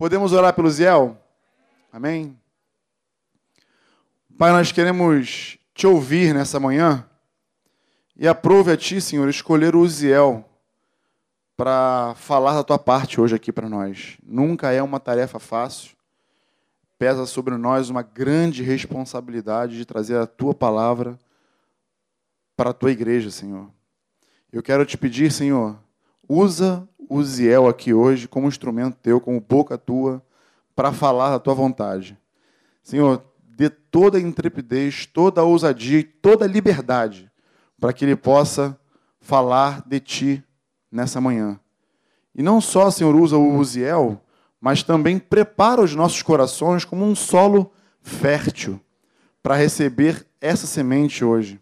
Podemos orar pelo Ziel? Amém? Pai, nós queremos te ouvir nessa manhã e aprove a ti, Senhor, escolher o Ziel para falar da tua parte hoje aqui para nós. Nunca é uma tarefa fácil. Pesa sobre nós uma grande responsabilidade de trazer a tua palavra para a tua igreja, Senhor. Eu quero te pedir, Senhor, usa o Ziel aqui hoje como instrumento teu, como boca tua, para falar da tua vontade. Senhor, dê toda a intrepidez, toda a ousadia e toda a liberdade para que ele possa falar de ti nessa manhã. E não só, Senhor, usa o Uziel, mas também prepara os nossos corações como um solo fértil para receber essa semente hoje.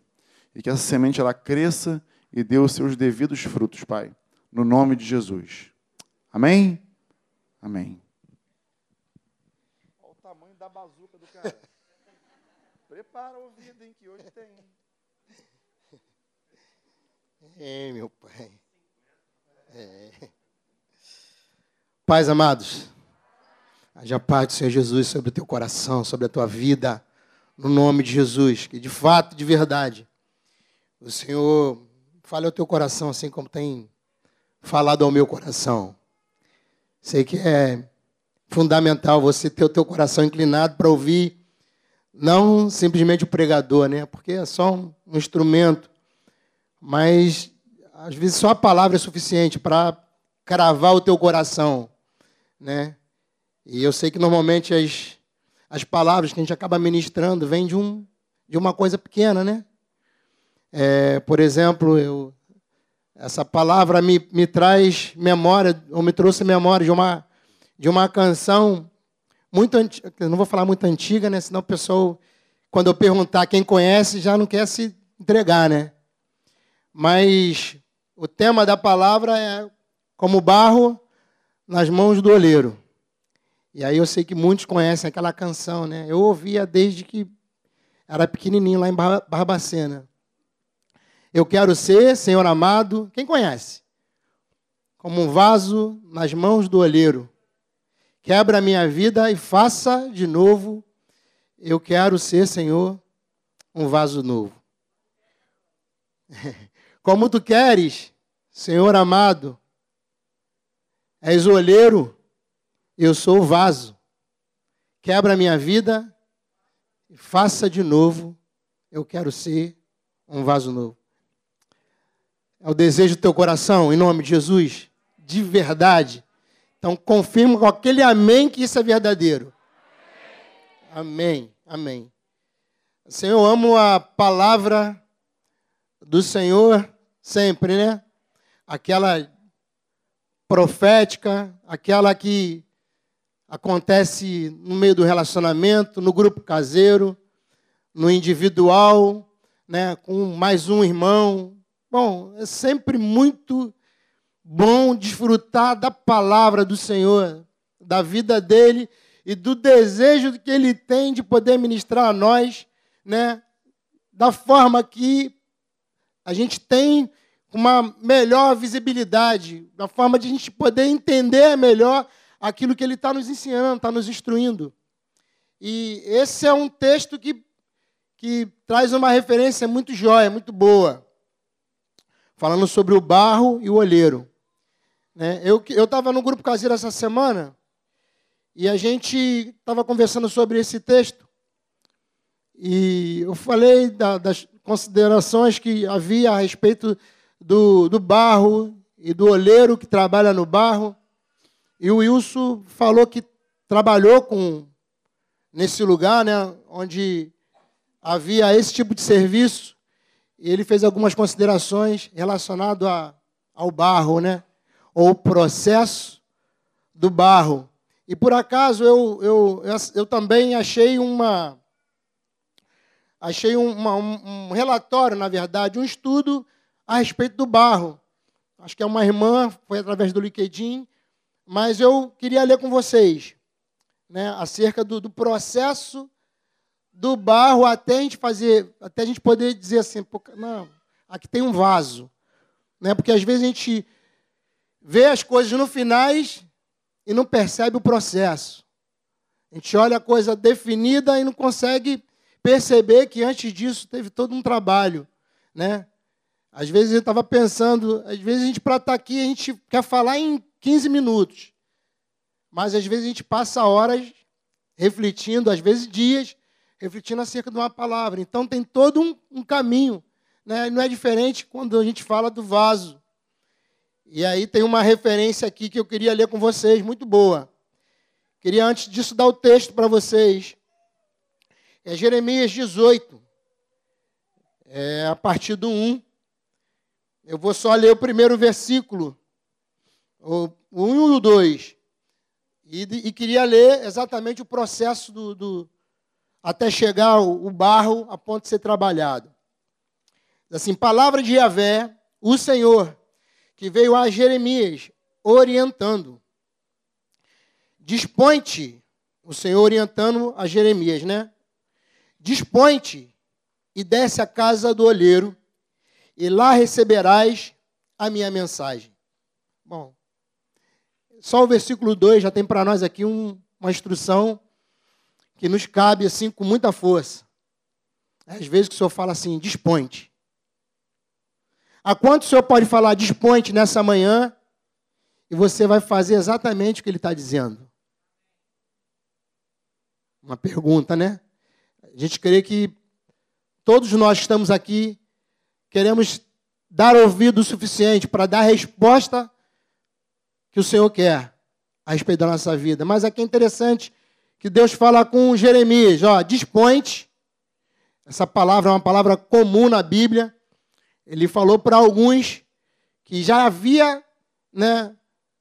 E que essa semente ela cresça e dê os seus devidos frutos, Pai. No nome de Jesus. Amém? Amém. Olha o tamanho da bazuca do cara. Prepara o ouvido, hein, que hoje tem. É, meu pai. É. Pais amados, haja paz do Senhor Jesus sobre o teu coração, sobre a tua vida, no nome de Jesus, que de fato, de verdade, o Senhor fale ao teu coração assim como tem falado ao meu coração. Sei que é fundamental você ter o teu coração inclinado para ouvir não simplesmente o pregador, né? Porque é só um instrumento, mas às vezes só a palavra é suficiente para cravar o teu coração, né? E eu sei que normalmente as, as palavras que a gente acaba ministrando vêm de, um, de uma coisa pequena, né? É, por exemplo, eu, essa palavra me, me traz memória, ou me trouxe memória de uma, de uma canção muito antiga, não vou falar muito antiga, né? Senão o pessoal, quando eu perguntar quem conhece, já não quer se entregar, né? Mas o tema da palavra é como barro nas mãos do oleiro. E aí eu sei que muitos conhecem aquela canção, né? Eu ouvia desde que era pequenininho lá em Barbacena. Eu quero ser, Senhor amado, quem conhece? Como um vaso nas mãos do olheiro. Quebra a minha vida e faça de novo. Eu quero ser, Senhor, um vaso novo. Como tu queres, Senhor amado, és o olheiro, eu sou o vaso. Quebra a minha vida e faça de novo. Eu quero ser um vaso novo. É o desejo do teu coração, em nome de Jesus, de verdade. Então confirma com aquele amém que isso é verdadeiro. Amém, amém. Senhor, eu amo a palavra do Senhor sempre, né? Aquela profética, aquela que acontece no meio do relacionamento, no grupo caseiro, no individual, né, com mais um irmão. Bom, é sempre muito bom desfrutar da palavra do Senhor, da vida dele e do desejo que ele tem de poder ministrar a nós, né, da forma que a gente tem uma melhor visibilidade, da forma de a gente poder entender melhor aquilo que ele está nos ensinando, está nos instruindo. E esse é um texto que, que traz uma referência muito jóia, muito boa, falando sobre o barro e o olheiro. Né? Eu estava no grupo caseiro essa semana e a gente estava conversando sobre esse texto. E eu falei da, das, considerações que havia a respeito do, do barro e do olheiro que trabalha no barro. E o Wilson falou que trabalhou com nesse lugar, né, onde havia esse tipo de serviço. Ele fez algumas considerações relacionadas a, ao barro, né, ou processo do barro. E por acaso eu, eu, eu, eu também achei uma achei uma, um, um relatório, na verdade, um estudo a respeito do barro. Acho que é uma irmã, foi através do LinkedIn, mas eu queria ler com vocês né, acerca do, do processo do barro até a gente fazer, até a gente poder dizer assim, não, aqui tem um vaso. Né? Porque às vezes a gente vê as coisas no finais e não percebe o processo. A gente olha a coisa definida e não consegue perceber que antes disso teve todo um trabalho, né? Às vezes eu estava pensando, às vezes a gente para estar tá aqui a gente quer falar em 15 minutos, mas às vezes a gente passa horas refletindo, às vezes dias, refletindo acerca de uma palavra. Então tem todo um, um caminho, né? Não é diferente quando a gente fala do vaso. E aí tem uma referência aqui que eu queria ler com vocês, muito boa. Queria antes disso dar o texto para vocês. É Jeremias 18, é a partir do 1. Eu vou só ler o primeiro versículo, o 1 e o 2. E, e queria ler exatamente o processo do, do até chegar o, barro a ponto de ser trabalhado. Assim, palavra de Yahvé, o Senhor, que veio a Jeremias orientando. Dispõe-te, o Senhor orientando a Jeremias, né? Dispõe-te e desce à casa do olheiro, e lá receberás a minha mensagem. Bom, só o versículo 2 já tem para nós aqui um, uma instrução que nos cabe assim com muita força. Às vezes que o Senhor fala assim, dispõe-te. A quanto o Senhor pode falar dispõe-te nessa manhã e você vai fazer exatamente o que ele está dizendo? Uma pergunta, né? A gente crê que todos nós estamos aqui queremos dar ouvido o suficiente para dar a resposta que o Senhor quer a respeito da nossa vida. Mas aqui é interessante que Deus fala com Jeremias, ó, dispõe-te. Essa palavra é uma palavra comum na Bíblia. Ele falou para alguns que já havia, né,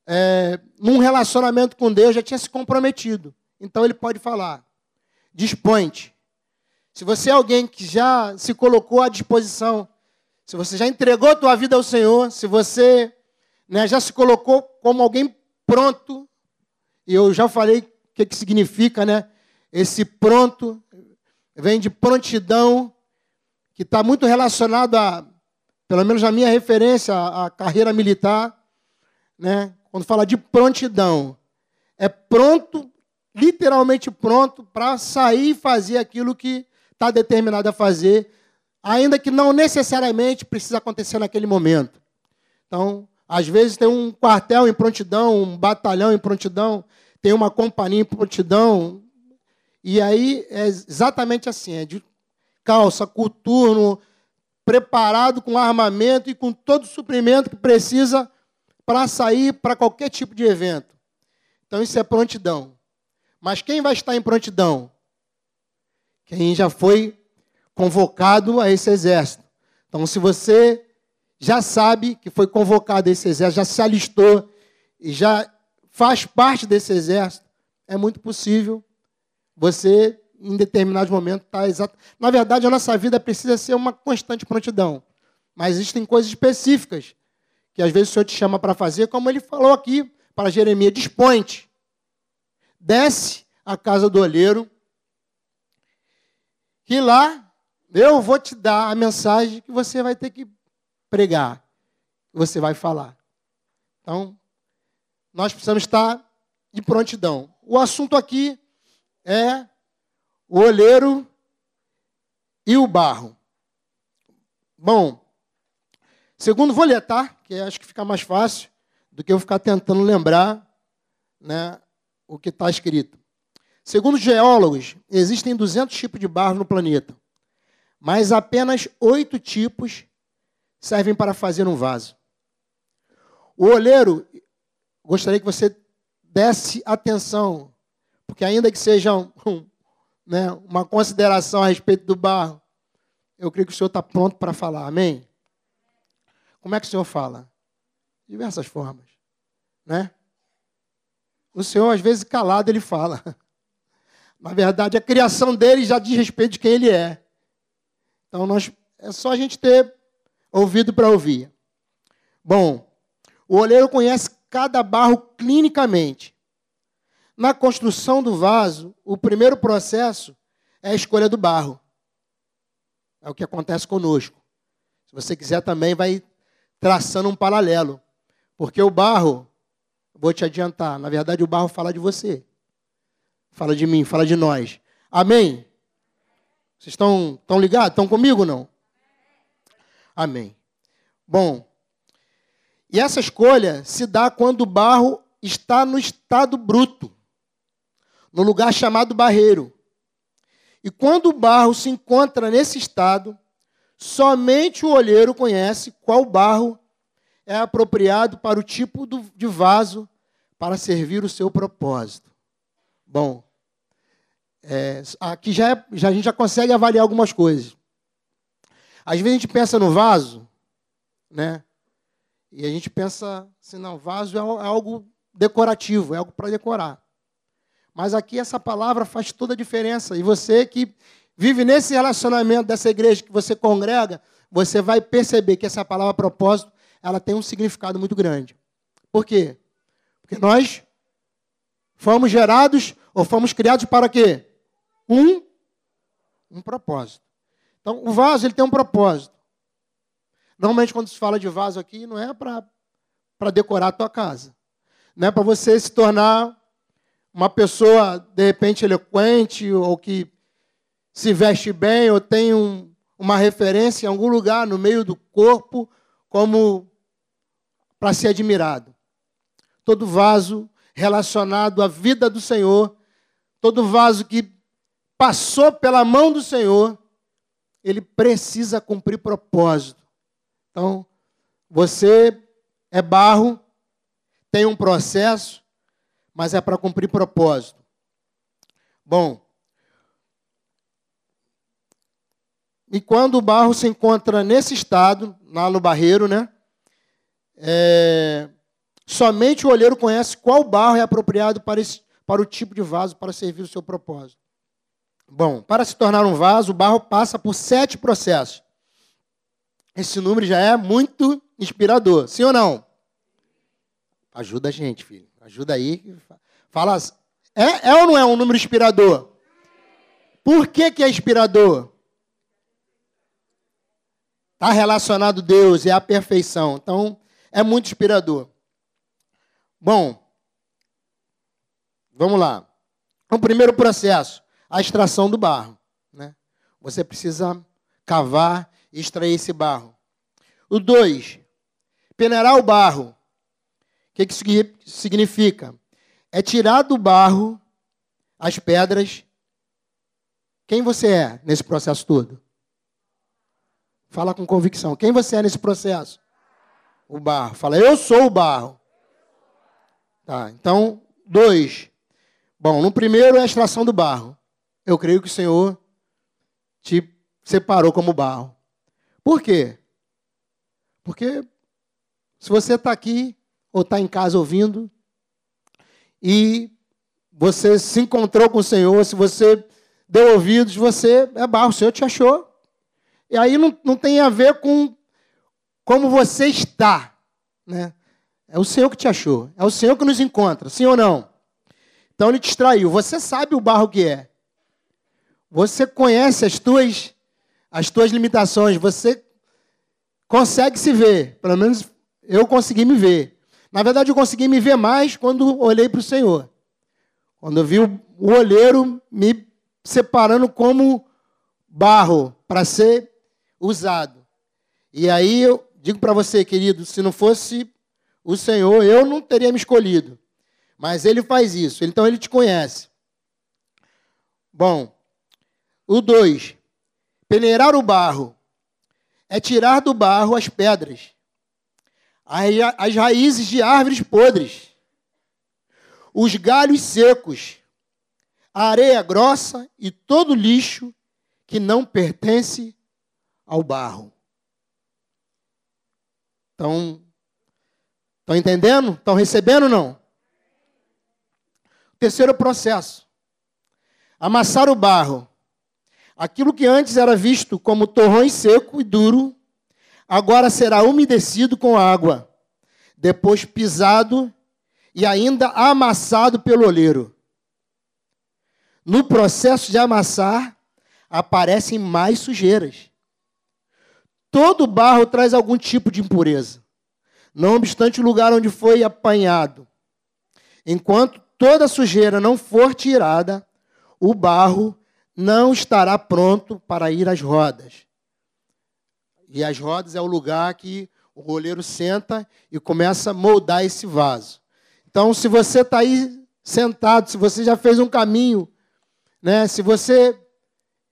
é, num relacionamento com Deus, já tinha se comprometido. Então ele pode falar: dispõe-te. Se você é alguém que já se colocou à disposição, se você já entregou tua vida ao Senhor, se você né, já se colocou como alguém pronto, e eu já falei que, que significa, né? Esse pronto vem de prontidão, que está muito relacionado a pelo menos a minha referência à carreira militar, né? quando fala de prontidão, é pronto, literalmente pronto, para sair e fazer aquilo que está determinado a fazer, ainda que não necessariamente precisa acontecer naquele momento. Então, às vezes tem um quartel em prontidão, um batalhão em prontidão, tem uma companhia em prontidão, e aí é exatamente assim, é de calça, coturno, preparado com armamento e com todo o suprimento que precisa para sair para qualquer tipo de evento. Então isso é prontidão. Mas quem vai estar em prontidão? Quem já foi convocado a esse exército. Então, se você já sabe que foi convocado a esse exército, já se alistou e já faz parte desse exército, é muito possível você em determinados momentos está exato. Na verdade, a nossa vida precisa ser uma constante prontidão. Mas existem coisas específicas que às vezes o Senhor te chama para fazer, como ele falou aqui para Jeremias: dispõe desce à casa do olheiro, que lá eu vou te dar a mensagem que você vai ter que pregar, que você vai falar. Então, nós precisamos estar de prontidão. O assunto aqui é o olheiro e o barro. Bom, segundo vou ler, tá? Que acho que fica mais fácil do que eu ficar tentando lembrar né, o que está escrito. Segundo geólogos, existem 200 tipos de barro no planeta, mas apenas oito tipos servem para fazer um vaso. O olheiro, gostaria que você desse atenção, porque ainda que seja um, né, uma consideração a respeito do barro, eu creio que o senhor está pronto para falar. Amém? Como é que o senhor fala? De diversas formas. Né? O senhor, às vezes, calado, ele fala. Na verdade, a criação dele já diz respeito de quem ele é. Então, nós, é só a gente ter ouvido para ouvir. Bom, o olheiro conhece cada barro clinicamente. Na construção do vaso, o primeiro processo é a escolha do barro. É o que acontece conosco. Se você quiser também, vai traçando um paralelo. Porque o barro Vou te adiantar. Na verdade, o barro fala de você. Fala de mim, fala de nós. Amém? Vocês estão, estão ligados? Estão comigo não? Amém. Bom, e essa escolha se dá quando o barro está no estado bruto, no lugar chamado barreiro. E quando o barro se encontra nesse estado, somente o olheiro conhece qual barro é apropriado para o tipo de vaso para servir o seu propósito. Bom, é, aqui já, é, já, a gente já consegue avaliar algumas coisas. Às vezes a gente pensa no vaso, né? E a gente pensa assim, não, vaso é, é algo decorativo, é algo para decorar. Mas aqui essa palavra faz toda a diferença. E você que vive nesse relacionamento dessa igreja que você congrega, você vai perceber que essa palavra propósito, ela tem um significado muito grande. Por quê? Porque nós fomos gerados ou fomos criados para quê? Um um propósito. Então, o vaso ele tem um propósito. Normalmente, quando se fala de vaso aqui, não é para decorar a tua casa. Não é para você se tornar uma pessoa, de repente, eloquente, ou que se veste bem, ou tem um, uma referência em algum lugar no meio do corpo, como para ser admirado. Todo vaso relacionado à vida do Senhor, todo vaso que passou pela mão do Senhor, ele precisa cumprir propósito. Então, você é barro, tem um processo, mas é para cumprir propósito. Bom, e quando o barro se encontra nesse estado, lá no barreiro, né? É, somente o olheiro conhece qual barro é apropriado para, esse, para o tipo de vaso para servir o seu propósito. Bom, para se tornar um vaso, o barro passa por sete processos. Esse número já é muito inspirador, sim ou não? Ajuda a gente, filho. Ajuda aí. Fala. É, é ou não é um número inspirador? Por que, que é inspirador? Está relacionado a Deus, é a perfeição. Então, é muito inspirador. Bom, vamos lá. O primeiro processo, a extração do barro. Né? Você precisa cavar extrair esse barro. O dois, peneirar o barro. O que, que significa? É tirar do barro as pedras. Quem você é nesse processo todo? Fala com convicção. Quem você é nesse processo? O barro. Fala, eu sou o barro. Tá, então, dois. Bom, no primeiro é a extração do barro. Eu creio que o Senhor te separou como barro. Por quê? Porque se você está aqui ou está em casa ouvindo e você se encontrou com o Senhor, se você deu ouvidos, você é barro, o Senhor te achou. E aí não, não tem a ver com como você está. Né? É o Senhor que te achou. É o Senhor que nos encontra, sim ou não? Então ele te extraiu. Você sabe o barro que é. Você conhece as tuas, as tuas limitações. Você consegue se ver. Pelo menos eu consegui me ver. Na verdade, eu consegui me ver mais quando olhei para o Senhor. Quando eu vi o olheiro me separando como barro para ser usado. E aí eu digo para você, querido, se não fosse o Senhor, eu não teria me escolhido. Mas ele faz isso, então ele te conhece. Bom, o 2. Peneirar o barro é tirar do barro as pedras, as raízes de árvores podres, os galhos secos, a areia grossa e todo lixo que não pertence ao barro. Estão, estão entendendo? Estão recebendo não? Terceiro processo. Amassar o barro Aquilo que antes era visto como torrões seco e duro, agora será umedecido com água, depois pisado e ainda amassado pelo oleiro. No processo de amassar, aparecem mais sujeiras. Todo barro traz algum tipo de impureza. Não obstante o lugar onde foi apanhado, Enquanto toda sujeira não for tirada, o barro não estará pronto para ir às rodas. E as rodas é o lugar que o roleiro senta e começa a moldar esse vaso. Então, se você está aí sentado, se você já fez um caminho, né, se você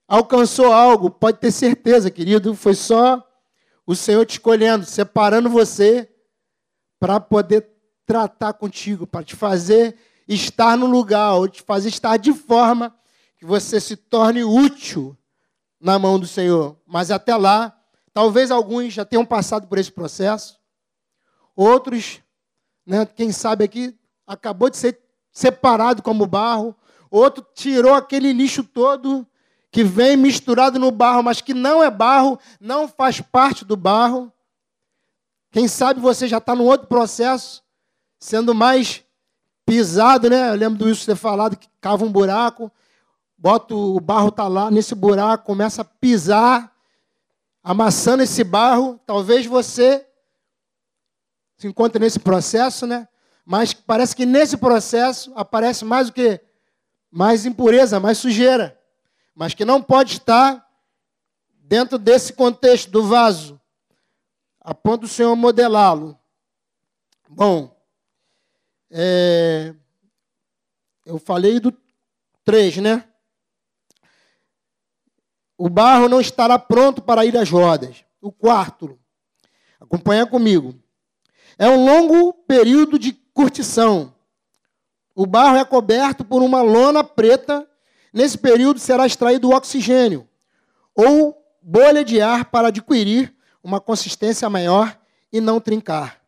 alcançou algo, pode ter certeza, querido, foi só o Senhor te escolhendo, separando você para poder tratar contigo, para te fazer estar no lugar, ou te fazer estar de forma que você se torne útil na mão do Senhor. Mas até lá, talvez alguns já tenham passado por esse processo, outros, né, quem sabe aqui, acabou de ser separado como barro, outro tirou aquele lixo todo que vem misturado no barro, mas que não é barro, não faz parte do barro. Quem sabe você já está num outro processo, sendo mais pisado, né? Eu lembro do Wilson ter falado que cava um buraco, bota o barro tá lá nesse buraco, começa a pisar, amassando esse barro. Talvez você se encontre nesse processo, né? Mas parece que nesse processo aparece mais o que? Mais impureza, mais sujeira mas que não pode estar dentro desse contexto do vaso, a ponto do Senhor modelá-lo. Bom, é, eu falei do 3, né? O barro não estará pronto para ir às rodas. O quarto, acompanha comigo. É um longo período de curtição. O barro é coberto por uma lona preta Nesse período será extraído oxigênio ou bolha de ar para adquirir uma consistência maior e não trincar.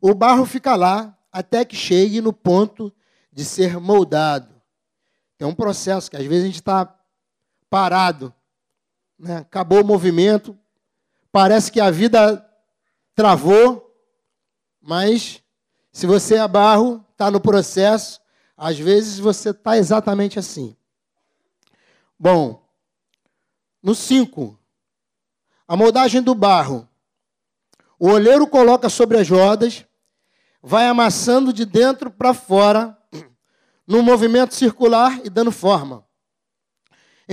O barro fica lá até que chegue no ponto de ser moldado. É um processo que às vezes a gente está parado, né? acabou o movimento, parece que a vida travou, mas se você é barro, está no processo, às vezes você está exatamente assim. Bom, no 5, a moldagem do barro. O olheiro coloca sobre as rodas, vai amassando de dentro para fora, num movimento circular e dando forma.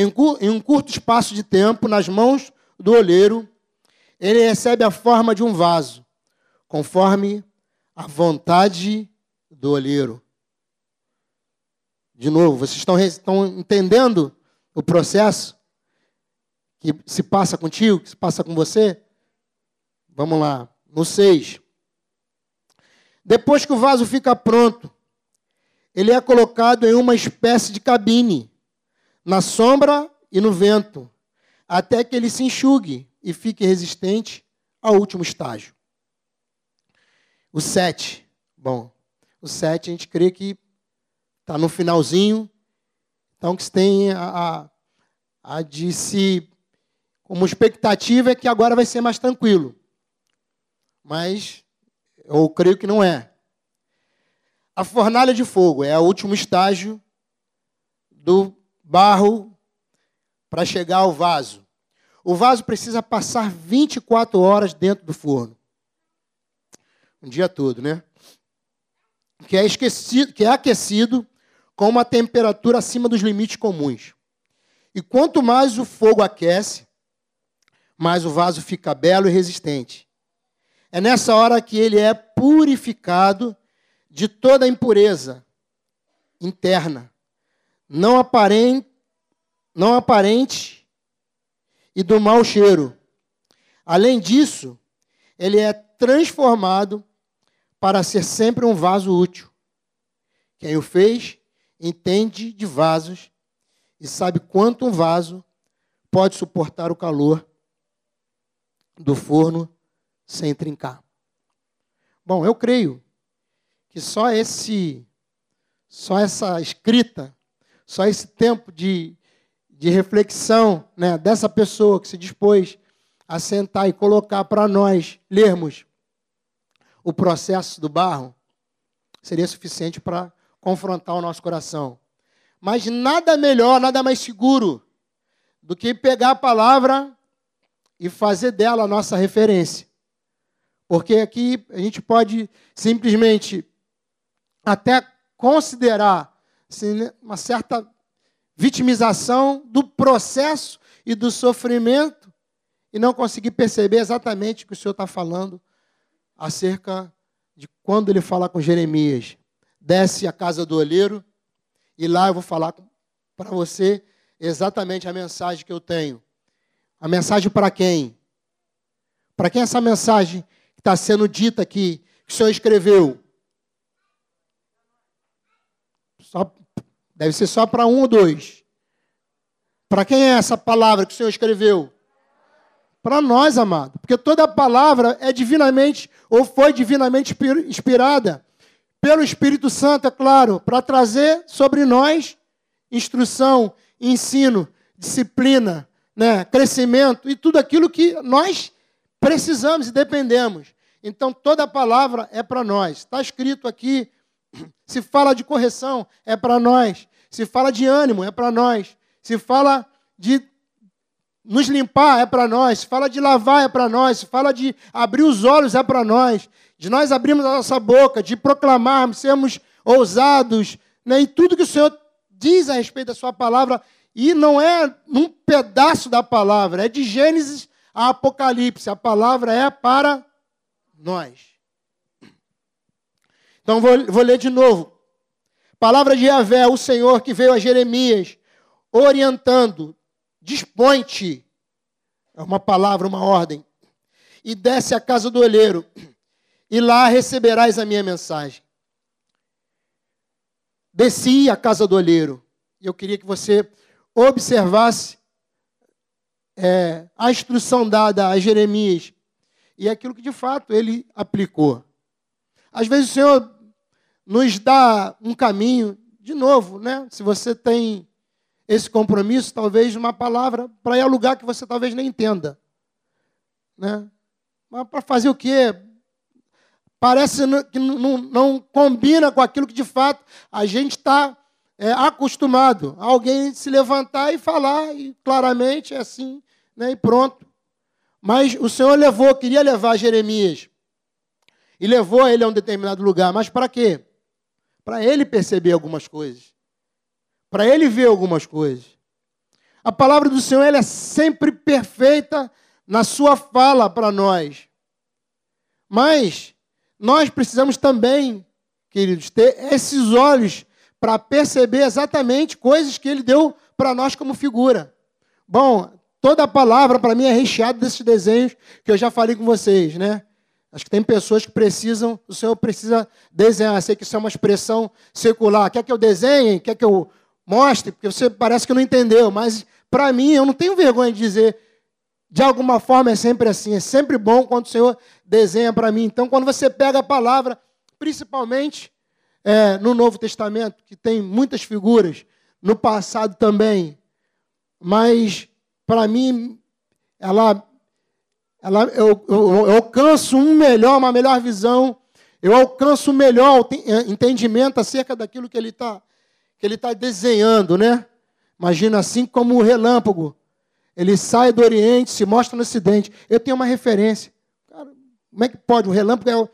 Em, um curto espaço de tempo, nas mãos do olheiro, ele recebe a forma de um vaso, conforme a vontade do olheiro. De novo, vocês estão, estão entendendo o processo que se passa contigo, que se passa com você? Vamos lá, no 6. Depois que o vaso fica pronto, ele é colocado em uma espécie de cabine, na sombra e no vento, até que ele se enxugue e fique resistente ao último estágio. O 7. Bom, o 7 a gente crê que está no finalzinho então, que se tem a, a, a de se. Como expectativa é que agora vai ser mais tranquilo. Mas eu creio que não é. A fornalha de fogo é o último estágio do barro para chegar ao vaso. O vaso precisa passar 24 horas dentro do forno. Um dia todo, né? Que é, esquecido, que é aquecido com uma temperatura acima dos limites comuns. E quanto mais o fogo aquece, mais o vaso fica belo e resistente. É nessa hora que ele é purificado de toda a impureza interna, não aparente, não aparente e do mau cheiro. Além disso, ele é transformado para ser sempre um vaso útil. Quem o fez entende de vasos e sabe quanto um vaso pode suportar o calor do forno sem trincar. Bom, eu creio que só esse só essa escrita, só esse tempo de, de reflexão né, dessa pessoa que se dispôs a sentar e colocar para nós lermos o processo do barro, seria suficiente para confrontar o nosso coração. Mas nada melhor, nada mais seguro do que pegar a palavra e fazer dela a nossa referência. Porque aqui a gente pode simplesmente até considerar assim, né, uma certa vitimização do processo e do sofrimento e não conseguir perceber exatamente o que o Senhor está falando acerca de quando ele fala com Jeremias. Desce a casa do olheiro e lá eu vou falar para você exatamente a mensagem que eu tenho. A mensagem para quem? Para quem essa mensagem está sendo dita aqui, que o Senhor escreveu? Só, deve ser só para um ou dois. Para quem é essa palavra que o Senhor escreveu? Para nós, amado. Porque toda palavra é divinamente, ou foi divinamente inspirada pelo Espírito Santo, é claro, para trazer sobre nós instrução, ensino, disciplina, né, crescimento e tudo aquilo que nós precisamos e dependemos. Então, toda palavra é para nós. Está escrito aqui. Se fala de correção, é para nós. Se fala de ânimo, é para nós. Se fala de nos limpar, é para nós. Se fala de lavar, é para nós. Se fala de abrir os olhos, é para nós. De nós abrirmos a nossa boca, de proclamarmos, sermos ousados. Né? E tudo que o Senhor diz a respeito da sua palavra, e não é um pedaço da palavra, é de Gênesis a Apocalipse. A palavra é para nós. Então vou, vou ler de novo. Palavra de Yahvé, o Senhor que veio a Jeremias, orientando, dispõe-te, é uma palavra, uma ordem, e desce à casa do olheiro, e lá receberás a minha mensagem. Desci à casa do olheiro, e eu queria que você observasse é, a instrução dada a Jeremias e aquilo que de fato ele aplicou. Às vezes o Senhor nos dá um caminho, de novo, né? Se você tem esse compromisso, talvez uma palavra para ir a lugar que você talvez nem entenda. Né? Mas para fazer o quê? Parece que não, combina com aquilo que de fato a gente está é, acostumado. Alguém se levantar e falar, e claramente é assim, né? e pronto. Mas o Senhor levou, queria levar Jeremias. E levou ele a um determinado lugar. Mas para quê? Para ele perceber algumas coisas. Para ele ver algumas coisas. A palavra do Senhor é sempre perfeita na sua fala para nós. Mas nós precisamos também, queridos, ter esses olhos para perceber exatamente coisas que ele deu para nós como figura. Bom, Toda a palavra, para mim, é recheada desses desenhos que eu já falei com vocês, né? Acho que tem pessoas que precisam, o Senhor precisa desenhar. Sei que isso é uma expressão secular. Quer que eu desenhe? Quer que eu mostre? Porque você parece que não entendeu. Mas, para mim, eu não tenho vergonha de dizer. De alguma forma é sempre assim. É sempre bom quando o Senhor desenha para mim. Então, quando você pega a palavra, principalmente é, no Novo Testamento, que tem muitas figuras, no passado também, mas para mim, ela, ela, eu, eu, eu alcanço um melhor, uma melhor visão, eu alcanço um melhor eh, entendimento acerca daquilo que ele está que ele tá desenhando, né? Imagina assim como o relâmpago. Ele sai do Oriente, se mostra no Ocidente. Eu tenho uma referência. Cara, como é que pode? O relâmpago é,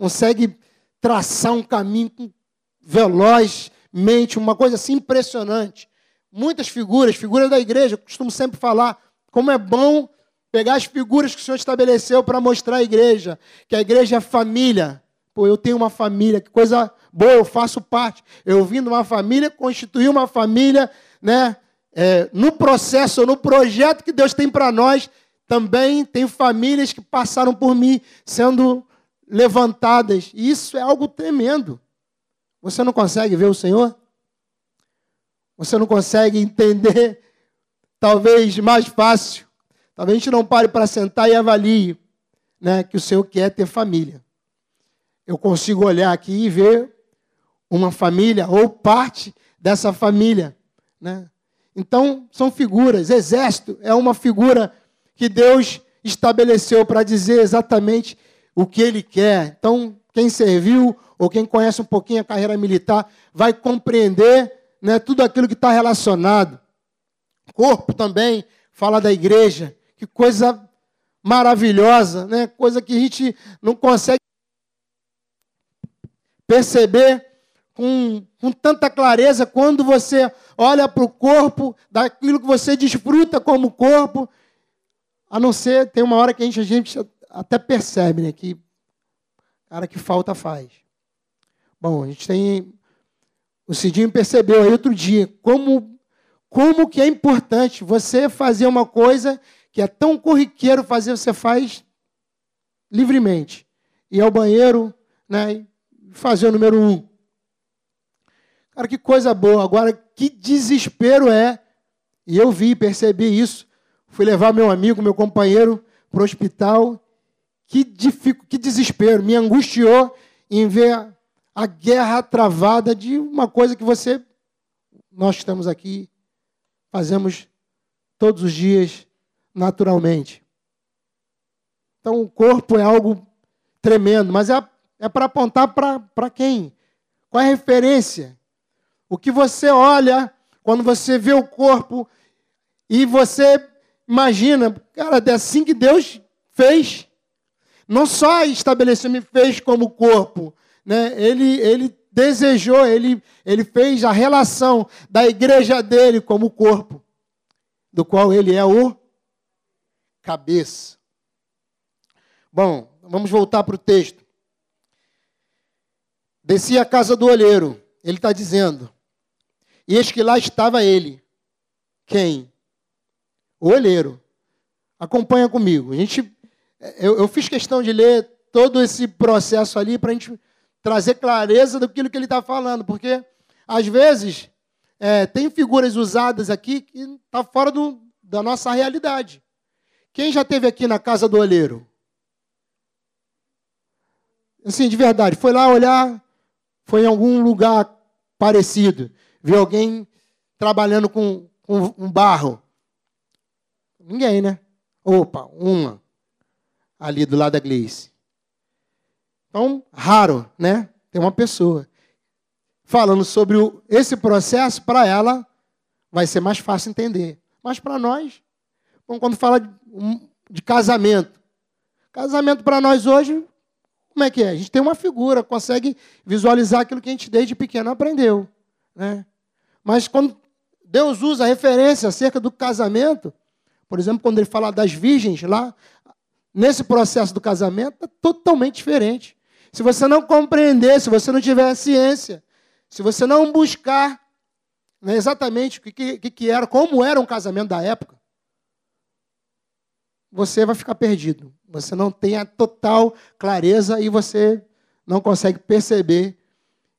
consegue traçar um caminho velozmente, uma coisa assim impressionante muitas figuras, figuras da igreja, eu costumo sempre falar como é bom pegar as figuras que o Senhor estabeleceu para mostrar à igreja, que a igreja é família. Pô, eu tenho uma família, que coisa boa, eu faço parte. Eu vim de uma família, constituí uma família, né? É, no processo, no projeto que Deus tem para nós, também tem famílias que passaram por mim sendo levantadas. E isso é algo tremendo. Você não consegue ver o Senhor? Você não consegue entender, talvez mais fácil. Talvez a gente não pare para sentar e avalie né, que o Senhor quer ter família. Eu consigo olhar aqui e ver uma família ou parte dessa família. Né? Então, são figuras. Exército é uma figura que Deus estabeleceu para dizer exatamente o que ele quer. Então, quem serviu ou quem conhece um pouquinho a carreira militar vai compreender né, tudo aquilo que está relacionado. Corpo também fala da igreja. Que coisa maravilhosa, né? coisa que a gente não consegue perceber com, com tanta clareza quando você olha para o corpo, daquilo que você desfruta como corpo, a não ser, tem uma hora que a gente, a gente até percebe né, que, cara, que falta faz. Bom, a gente tem. O Cidinho percebeu aí outro dia como, como que é importante você fazer uma coisa que é tão corriqueiro fazer, você faz livremente. Ir ao banheiro, né? Fazer o número um. Cara, que coisa boa. Agora, que desespero é. E eu vi, percebi isso. Fui levar meu amigo, meu companheiro, para o hospital. Que, dific... que desespero. Me angustiou em ver a guerra travada de uma coisa que você, nós estamos aqui, fazemos todos os dias naturalmente. Então, o corpo é algo tremendo, mas é, é para apontar para quem? Qual é a referência? O que você olha quando você vê o corpo e você imagina, cara, é assim que Deus fez. Não só estabeleceu, me fez como corpo, né? Ele, ele desejou, ele, ele fez a relação da igreja dele como corpo, do qual ele é o cabeça. Bom, vamos voltar para o texto. Desci a casa do olheiro, ele está dizendo, e eis que lá estava ele. Quem? O olheiro. Acompanha comigo. A gente, eu, eu fiz questão de ler todo esse processo ali para a gente trazer clareza daquilo que ele está falando, porque às vezes é, tem figuras usadas aqui que está fora do, da nossa realidade. Quem já teve aqui na casa do olheiro? Assim, de verdade, foi lá olhar, foi em algum lugar parecido, viu alguém trabalhando com, com um barro? Ninguém, né? Opa, uma ali do lado da Gleice. Então, raro, né? Tem uma pessoa. Falando sobre o, esse processo, para ela, vai ser mais fácil entender. Mas para nós, quando fala de, de casamento, casamento para nós hoje, como é que é? A gente tem uma figura, consegue visualizar aquilo que a gente desde pequeno aprendeu. Né? Mas quando Deus usa a referência acerca do casamento, por exemplo, quando ele fala das virgens lá, nesse processo do casamento, é totalmente diferente. Se você não compreender, se você não tiver ciência, se você não buscar né, exatamente o que, que, que era, como era um casamento da época, você vai ficar perdido. Você não tem a total clareza e você não consegue perceber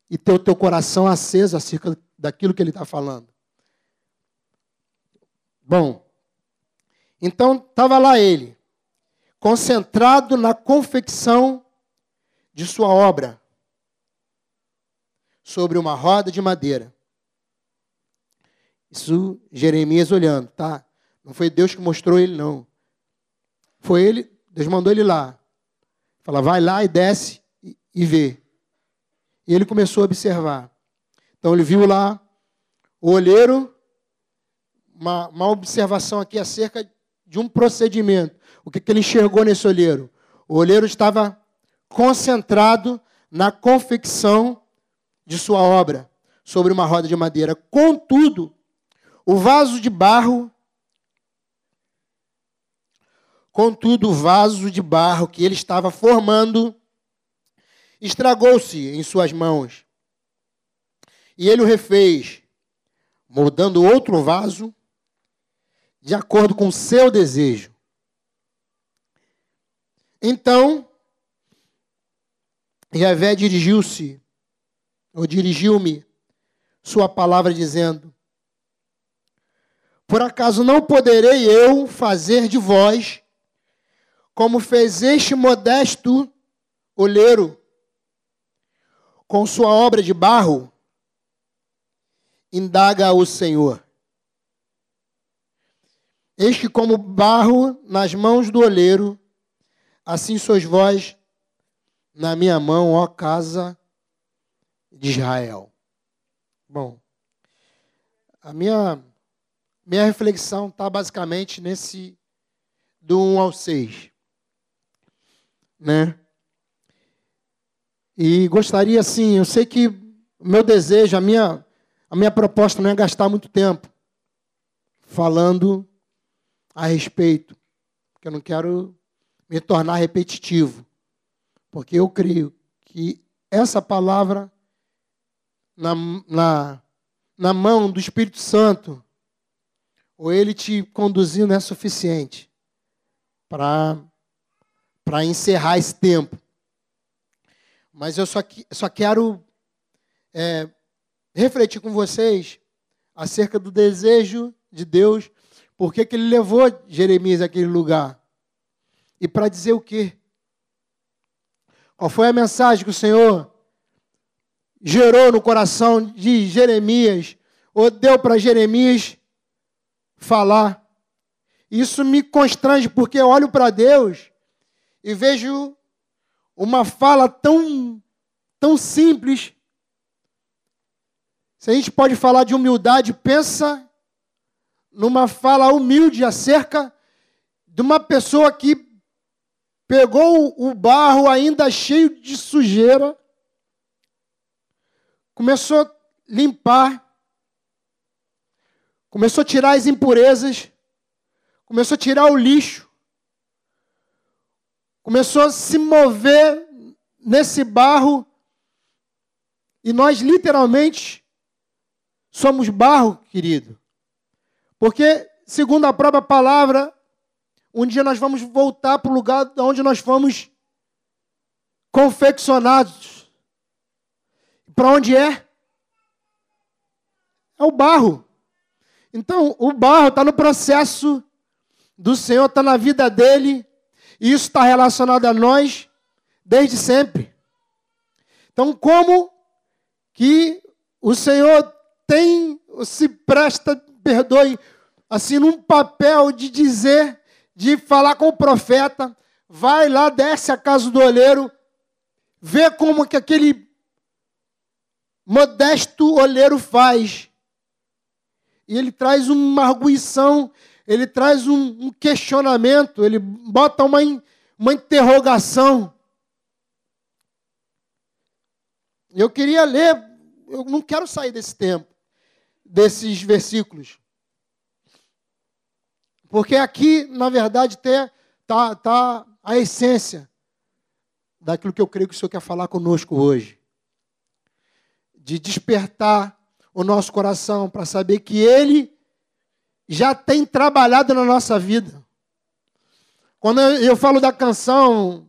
e ter o teu coração aceso acerca daquilo que ele está falando. Bom, então estava lá ele, concentrado na confecção de sua obra, sobre uma roda de madeira. Isso Jeremias olhando, tá? Não foi Deus que mostrou ele, não. Foi ele, Deus mandou ele lá. Fala, vai lá e desce e, vê. E ele começou a observar. Então ele viu lá o olheiro, uma, uma observação aqui acerca de um procedimento. O que, que ele enxergou nesse olheiro? O olheiro estava concentrado na confecção de sua obra sobre uma roda de madeira. Contudo, o vaso de barro Contudo, o vaso de barro que ele estava formando estragou-se em suas mãos. E ele o refez, moldando outro vaso de acordo com o seu desejo. Então, Yahvé dirigiu-se, ou dirigiu-me, sua palavra dizendo: Por acaso não poderei eu fazer de vós como fez este modesto olheiro com sua obra de barro, indaga o Senhor. Eis que, como barro nas mãos do olheiro, assim sois vós na minha mão, ó casa de Israel. Bom, a minha, minha reflexão está basicamente nesse do 1 ao 6 né? E gostaria, assim, eu sei que o meu desejo, a minha, a minha proposta não é gastar muito tempo falando a respeito, porque eu não quero me tornar repetitivo, porque eu creio que essa palavra na, na, na mão do Espírito Santo, ou ele te conduzindo, é suficiente para encerrar esse tempo. Mas eu só, só quero é, refletir com vocês acerca do desejo de Deus, porque que ele levou Jeremias àquele lugar. E para dizer o quê? Qual foi a mensagem que o Senhor gerou no coração de Jeremias, ou deu para Jeremias falar? Isso me constrange, porque eu olho para Deus e vejo uma fala tão, tão simples. Se a gente pode falar de humildade, pensa numa fala humilde acerca de uma pessoa que pegou o barro ainda cheio de sujeira, começou a limpar, começou a tirar as impurezas, começou a tirar o lixo, começou a se mover nesse barro, e nós literalmente somos barro, querido. Porque, segundo a própria palavra, um dia nós vamos voltar para o lugar onde nós fomos confeccionados. Para onde é? É o barro. Então, o barro está no processo do Senhor, está na vida dele, e isso está relacionado a nós desde sempre. Então, como que o Senhor tem, se presta, perdoe, assim, num papel de dizer de falar com o profeta, vai lá, desce a casa do olheiro, vê como que aquele modesto olheiro faz. E ele traz uma arguição, ele traz um, um questionamento, ele bota uma, uma interrogação. Eu queria ler, eu não quero sair desse tempo, desses versículos. Porque aqui, na verdade, está tá a essência daquilo que eu creio que o Senhor quer falar conosco hoje. De despertar o nosso coração para saber que Ele já tem trabalhado na nossa vida. Quando eu falo da canção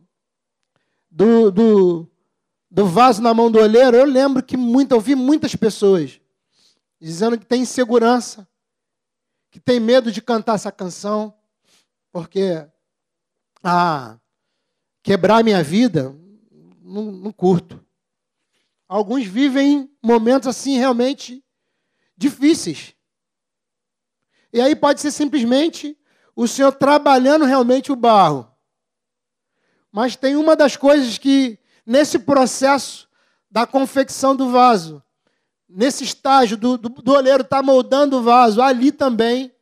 do, do, do vaso na mão do olheiro, eu lembro que muito, ouvi muitas pessoas dizendo que tem insegurança, que tem medo de cantar essa canção, porque ah, quebrar minha vida, não, não curto. Alguns vivem momentos assim realmente difíceis. E aí pode ser simplesmente o Senhor trabalhando realmente o barro. Mas tem uma das coisas que, nesse processo da confecção do vaso, nesse estágio do, do, do olheiro estar tá moldando o vaso, ali também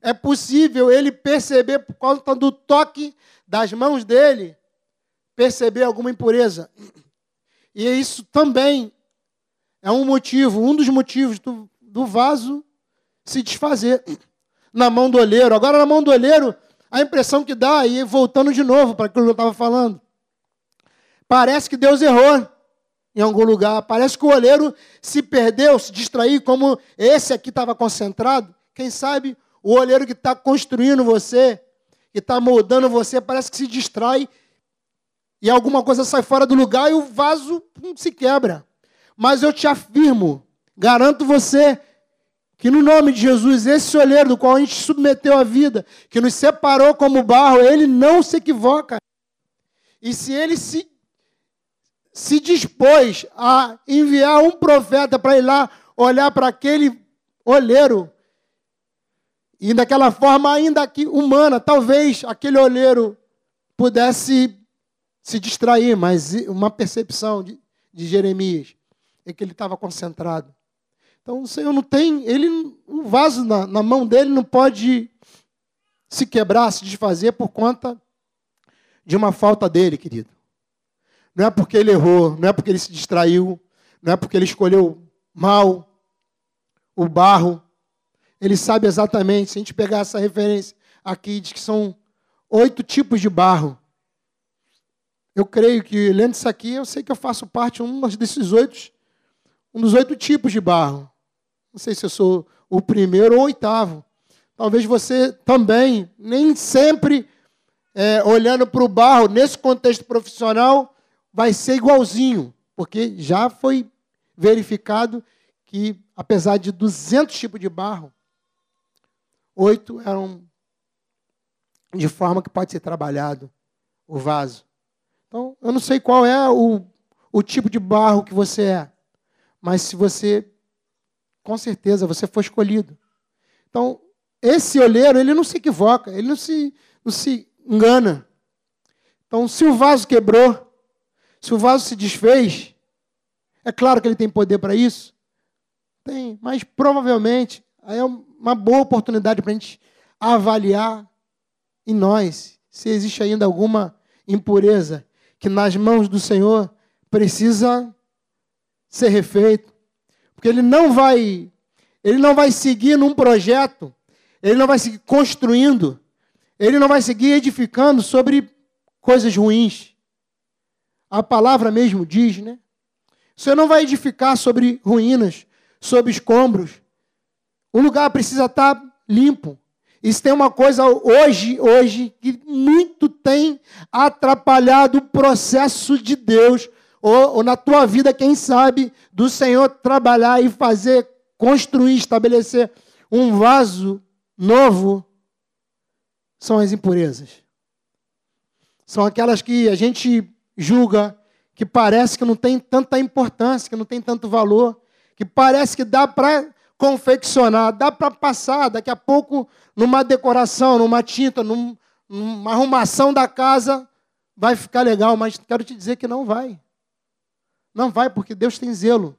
é possível ele perceber, por conta do toque das mãos dele, perceber alguma impureza. E isso também é um motivo, um dos motivos do, do vaso se desfazer na mão do olheiro. Agora, na mão do olheiro, a impressão que dá, e voltando de novo para aquilo que eu estava falando, parece que Deus errou em algum lugar. Parece que o olheiro se perdeu, se distraiu, como esse aqui estava concentrado. Quem sabe o olheiro que está construindo você, que está moldando você, parece que se distrai e alguma coisa sai fora do lugar e o vaso se quebra. Mas eu te afirmo, garanto você, que no nome de Jesus, esse olheiro do qual a gente submeteu a vida, que nos separou como barro, ele não se equivoca. E se ele se se dispôs a enviar um profeta para ir lá olhar para aquele olheiro. E daquela forma, ainda que humana, talvez aquele olheiro pudesse se distrair, mas uma percepção de, de Jeremias é que ele estava concentrado. Então o Senhor não tem, ele, um vaso na, na mão dele não pode se quebrar, se desfazer por conta de uma falta dele, querido. Não é porque ele errou, não é porque ele se distraiu, não é porque ele escolheu mal o barro. Ele sabe exatamente, se a gente pegar essa referência aqui, diz que são oito tipos de barro. Eu creio que, lendo isso aqui, eu sei que eu faço parte de um desses oito, um dos oito tipos de barro. Não sei se eu sou o primeiro ou o oitavo. Talvez você também, nem sempre, é, olhando para o barro, nesse contexto profissional, vai ser igualzinho, porque já foi verificado que, apesar de 200 tipos de barro, oito eram de forma que pode ser trabalhado o vaso. Então, eu não sei qual é o, o tipo de barro que você é, mas se você, com certeza, você foi escolhido. Então, esse olheiro, ele não se equivoca, ele não se, não se engana. Então, se o vaso quebrou, se o vaso se desfez, é claro que ele tem poder para isso. Tem, mas provavelmente é uma boa oportunidade para a gente avaliar em nós se existe ainda alguma impureza que nas mãos do Senhor precisa ser refeito. Porque ele não vai ele não vai seguir num projeto, ele não vai seguir construindo, ele não vai seguir edificando sobre coisas ruins. A palavra mesmo diz, né? Você não vai edificar sobre ruínas, sobre escombros. O lugar precisa estar limpo. Isso tem uma coisa hoje, hoje, que muito tem atrapalhado o processo de Deus, ou, ou, na tua vida, quem sabe, do Senhor trabalhar e fazer, construir, estabelecer um vaso novo, são as impurezas. São aquelas que a gente julga que parece que não tem tanta importância, que não tem tanto valor, que parece que dá para confeccionar, dá para passar daqui a pouco numa decoração, numa tinta, num, numa arrumação da casa, vai ficar legal, mas quero te dizer que não vai. Não vai, porque Deus tem zelo.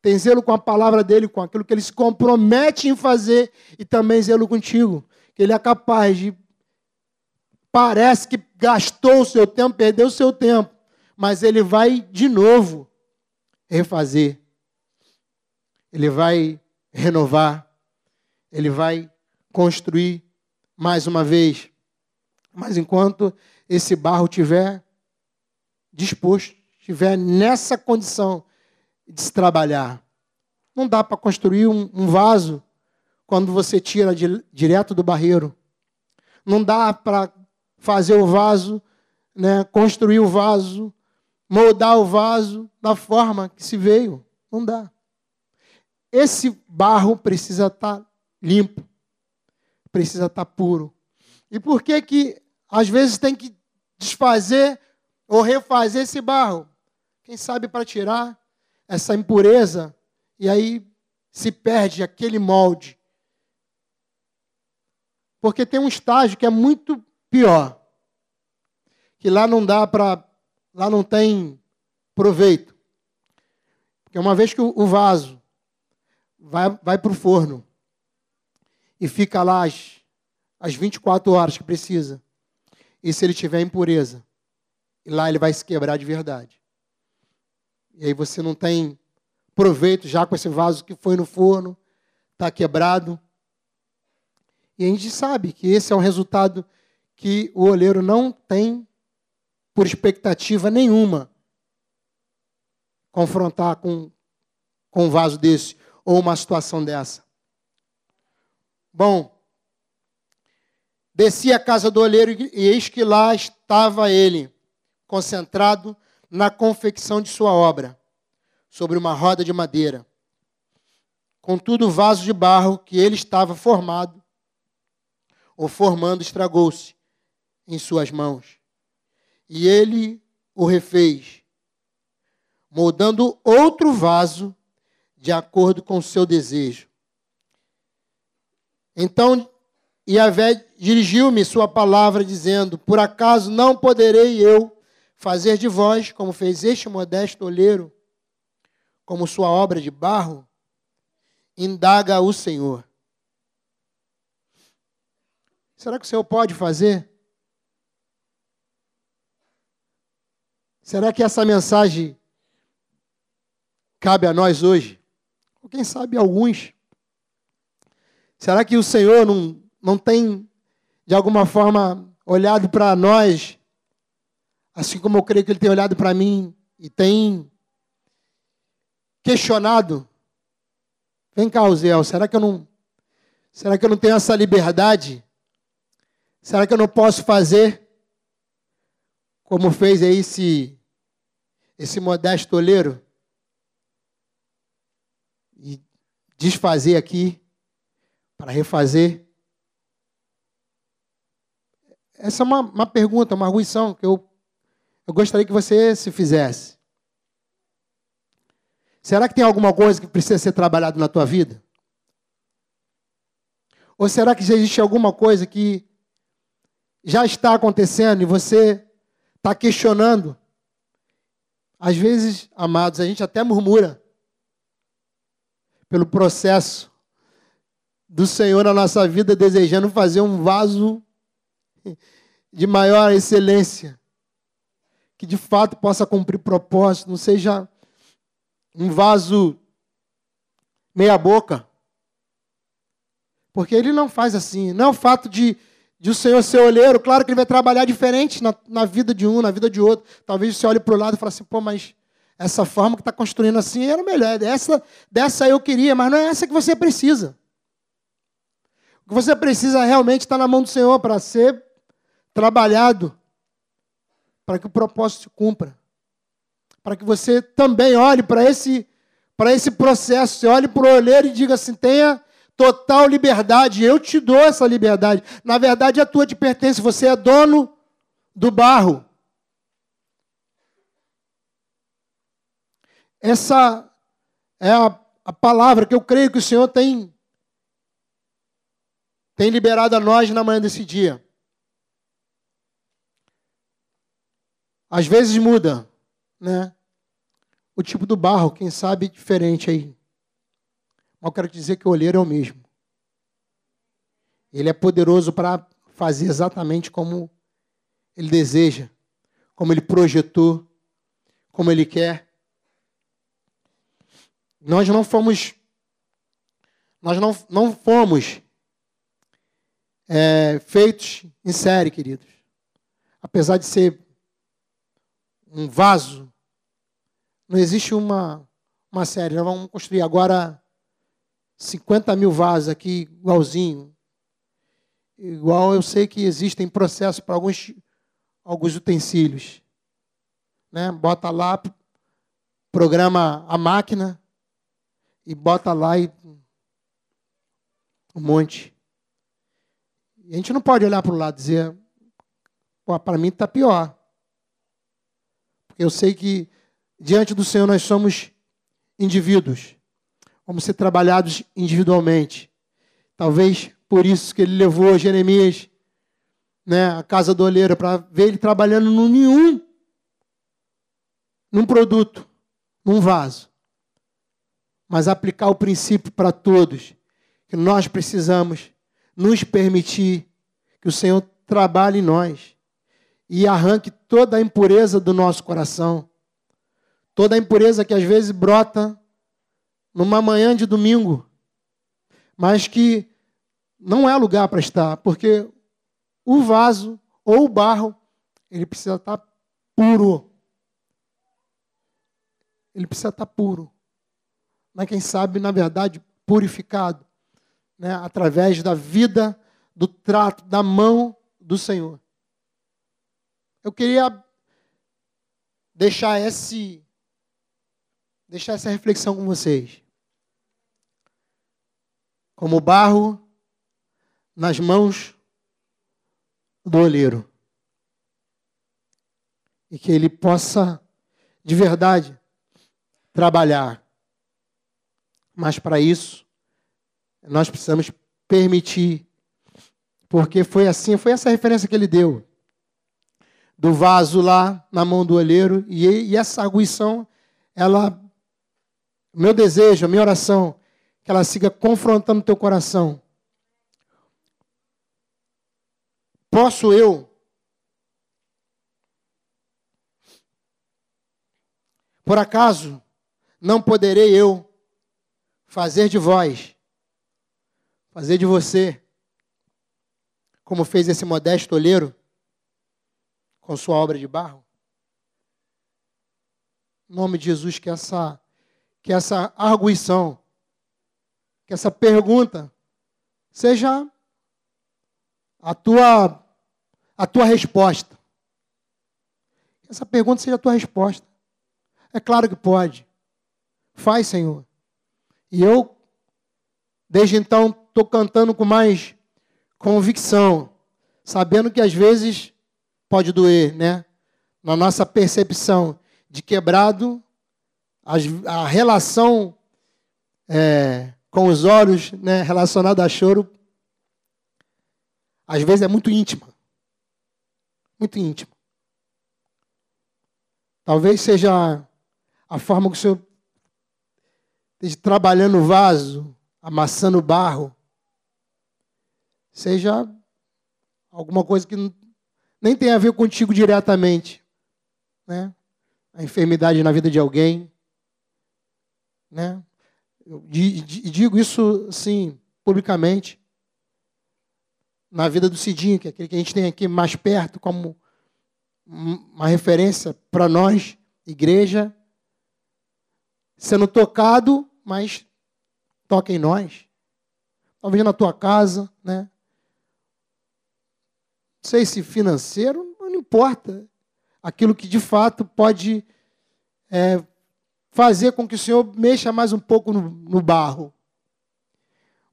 Tem zelo com a palavra dele, com aquilo que ele se compromete em fazer, e também zelo contigo. Que ele é capaz de. Parece que gastou o seu tempo, perdeu o seu tempo, mas ele vai de novo refazer. Ele vai renovar, ele vai construir mais uma vez. Mas enquanto esse barro tiver disposto, estiver nessa condição de se trabalhar, não dá para construir um, um, vaso quando você tira de, direto do barreiro. Não dá para fazer o vaso, né, construir o vaso, moldar o vaso da forma que se veio. Não dá. Esse barro precisa estar tá limpo, precisa estar tá puro. E por que que às vezes tem que desfazer ou refazer esse barro? Quem sabe para tirar essa impureza e aí se perde aquele molde. Porque tem um estágio que é muito pior. Que lá não dá para. Lá não tem proveito. Porque uma vez que o vaso vai, vai para o forno e fica lá as, as 24 horas que precisa. E se ele tiver impureza, lá ele vai se quebrar de verdade. E aí você não tem proveito já com esse vaso que foi no forno, está quebrado. E a gente sabe que esse é um resultado que o oleiro não tem por expectativa nenhuma confrontar com, com um vaso desse ou uma situação dessa? Bom, desci à casa do olheiro e eis que lá estava ele, concentrado na confecção de sua obra, sobre uma roda de madeira. Contudo, o vaso de barro que ele estava formado, ou formando, estragou-se em suas mãos. E ele o refez, moldando outro vaso de acordo com o seu desejo. Então Yahvé dirigiu-me sua palavra, dizendo: Por acaso não poderei eu fazer de vós, como fez este modesto olheiro, como sua obra de barro? Indaga o Senhor. Será que o Senhor pode fazer? Será que essa mensagem cabe a nós hoje? Ou quem sabe alguns? Será que o Senhor não, não tem, de alguma forma, olhado para nós, assim como eu creio que Ele tem olhado para mim e tem questionado? Vem cá, Uziel, será que eu não, será que eu não tenho essa liberdade? Será que eu não posso fazer como fez aí esse, esse modesto oleiro? E desfazer aqui para refazer? Essa é uma, uma pergunta, uma arguição que eu, eu gostaria que você se fizesse. Será que tem alguma coisa que precisa ser trabalhado na tua vida? Ou será que já existe alguma coisa que já está acontecendo e você está questionando? Às vezes, amados, a gente até murmura pelo processo do Senhor na nossa vida, desejando fazer um vaso de maior excelência, que de fato possa cumprir propósito, não seja um vaso meia-boca. Porque ele não faz assim. Não é o fato de, de o Senhor ser olheiro, claro que ele vai trabalhar diferente na, na vida de um, na vida de outro. Talvez você olhe para o lado e fale assim, pô, mas essa forma que está construindo assim era melhor. Dessa, dessa eu queria, mas não é essa que você precisa. O que você precisa realmente está na mão do Senhor para ser trabalhado, para que o propósito se cumpra. Para que você também olhe para esse, para esse processo, você olhe para o olheiro e diga assim: tenha total liberdade, eu te dou essa liberdade. Na verdade, a tua te pertence, você é dono do barro. Essa é a, a palavra que eu creio que o Senhor tem tem liberado a nós na manhã desse dia. Às vezes muda, né? O tipo do barro, quem sabe diferente aí. Mas eu quero dizer que o olheiro é o mesmo. Ele é poderoso para fazer exatamente como ele deseja, como ele projetou, como ele quer. Nós não fomos nós não, não fomos é, feitos em série, queridos. Apesar de ser um vaso, não existe uma, uma série. Nós vamos construir agora 50 mil vasos aqui, igualzinho. Igual eu sei que existem processos para alguns, alguns utensílios. Né? Bota lá, programa a máquina e bota lá e um monte. E a gente não pode olhar para o lado e dizer, para mim está pior. Porque eu sei que diante do Senhor nós somos indivíduos. Vamos ser trabalhados individualmente. Talvez por isso que ele levou Jeremias né, à casa do olheiro, para ver ele trabalhando no nenhum, num produto, num vaso. Mas aplicar o princípio para todos, que nós precisamos nos permitir que o Senhor trabalhe em nós e arranque toda a impureza do nosso coração, toda a impureza que às vezes brota numa manhã de domingo, mas que não é lugar para estar, porque o vaso ou o barro, ele precisa estar puro. Ele precisa estar puro. Mas quem sabe, na verdade, purificado né, através da vida, do trato, da mão do Senhor. Eu queria deixar esse deixar essa reflexão com vocês. Como barro nas mãos do olheiro. E que ele possa de verdade trabalhar. Mas para isso nós precisamos permitir. Porque foi assim, foi essa referência que ele deu. Do vaso lá na mão do olheiro. E, e essa arguição, ela. Meu desejo, a minha oração, que ela siga confrontando teu coração. Posso eu Por acaso, não poderei eu fazer de vós, fazer de você, como fez esse modesto olheiro com sua obra de barro? Em nome de Jesus, que essa, que essa arguição, que essa pergunta seja a tua, a tua resposta. Que essa pergunta seja a tua resposta. É claro que pode. Faz, Senhor. E eu, desde então, estou cantando com mais convicção, sabendo que às vezes pode doer, né? Na nossa percepção de quebrado, a relação é, com os olhos né, relacionada a choro, às vezes é muito íntima. Muito íntima. Talvez seja a forma que o Senhor esteja trabalhando o vaso, amassando o barro, seja alguma coisa que nem tem a ver contigo diretamente, né? A enfermidade na vida de alguém, né? Eu digo isso assim publicamente na vida do Cidinho, que é aquele que a gente tem aqui mais perto como uma referência para nós, igreja, sendo tocado, mas toca em nós. Talvez na tua casa, né? Sei se financeiro, não importa. Aquilo que de fato pode é, fazer com que o Senhor mexa mais um pouco no, no barro.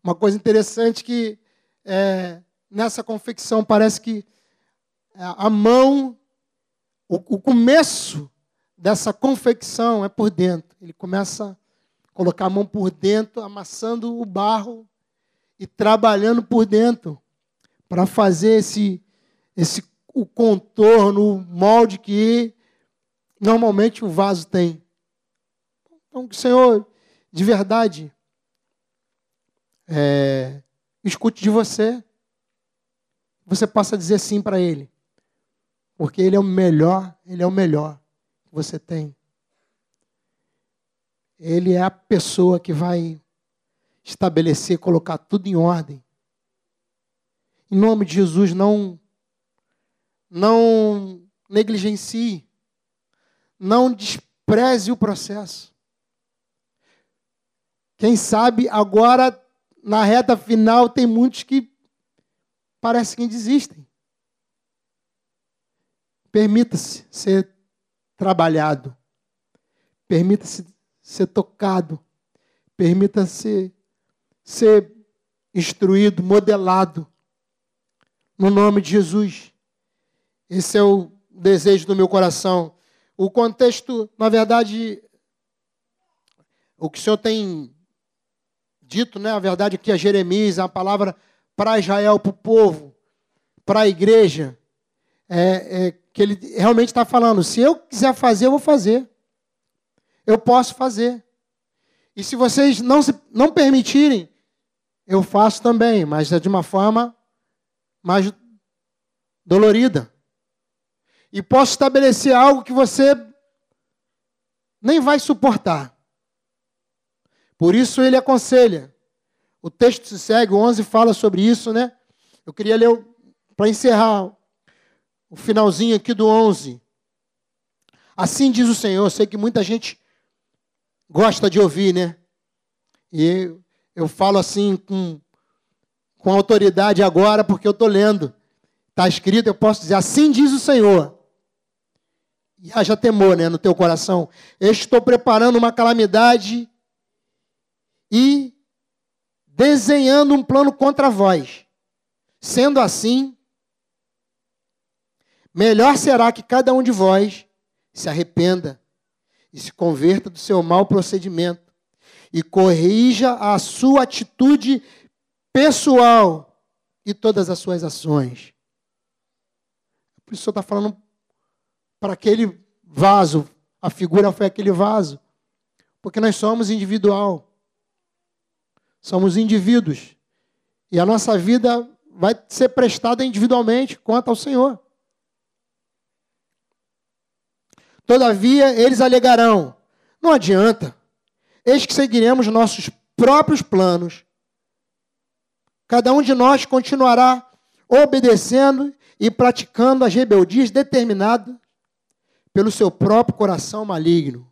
Uma coisa interessante que é, nessa confecção parece que a mão, o, o começo dessa confecção é por dentro. Ele começa a colocar a mão por dentro, amassando o barro e trabalhando por dentro para fazer esse esse o contorno, o molde que normalmente o vaso tem. Então, que o Senhor, de verdade, é, escute de você. Você possa dizer sim para Ele. Porque Ele é o melhor, Ele é o melhor que você tem. Ele é a pessoa que vai estabelecer, colocar tudo em ordem. Em nome de Jesus, não não negligencie, não despreze o processo. Quem sabe agora, na reta final, tem muitos que parecem que desistem. Permita-se ser trabalhado. Permita-se ser tocado. Permita-se ser instruído, modelado. No nome de Jesus. Esse é o desejo do meu coração. O contexto, na verdade, o que o Senhor tem dito, né? A verdade que a Jeremias, a palavra para Israel, para o povo, para a igreja, é, é, que ele realmente está falando: se eu quiser fazer, eu vou fazer. Eu posso fazer. E se vocês não, se, não permitirem, eu faço também, mas é de uma forma mais dolorida. E posso estabelecer algo que você nem vai suportar. Por isso ele aconselha. O texto se segue, o 11 fala sobre isso, né? Eu queria ler para encerrar o finalzinho aqui do 11. Assim diz o Senhor. Eu sei que muita gente gosta de ouvir, né? E eu falo assim com, com autoridade agora, porque eu estou lendo. Está escrito, eu posso dizer: Assim diz o Senhor. E haja temor né, no teu coração. Eu estou preparando uma calamidade e desenhando um plano contra vós. Sendo assim, melhor será que cada um de vós se arrependa e se converta do seu mau procedimento e corrija a sua atitude pessoal e todas as suas ações. Por isso o Senhor está falando para aquele vaso, a figura foi aquele vaso, porque nós somos individual. Somos indivíduos. E a nossa vida vai ser prestada individualmente quanto ao Senhor. Todavia, eles alegarão: não adianta, eis que seguiremos nossos próprios planos. Cada um de nós continuará obedecendo e praticando as rebeldias determinadas pelo seu próprio coração maligno.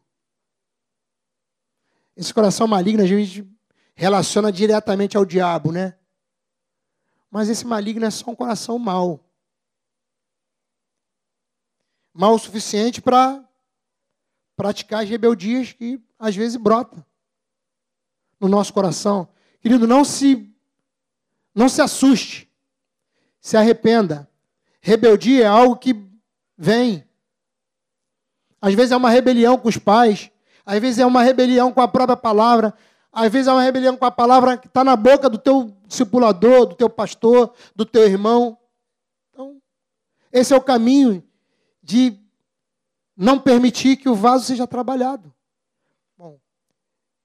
Esse coração maligno a gente relaciona diretamente ao diabo, né? Mas esse maligno é só um coração mau. Mal o suficiente para praticar as rebeldias que às vezes brotam no nosso coração. Querido, não se não se assuste. Se arrependa. Rebeldia é algo que vem. Às vezes é uma rebelião com os pais, às vezes é uma rebelião com a própria palavra, às vezes é uma rebelião com a palavra que está na boca do teu discipulador, do teu pastor, do teu irmão. Então, esse é o caminho de não permitir que o vaso seja trabalhado. Bom,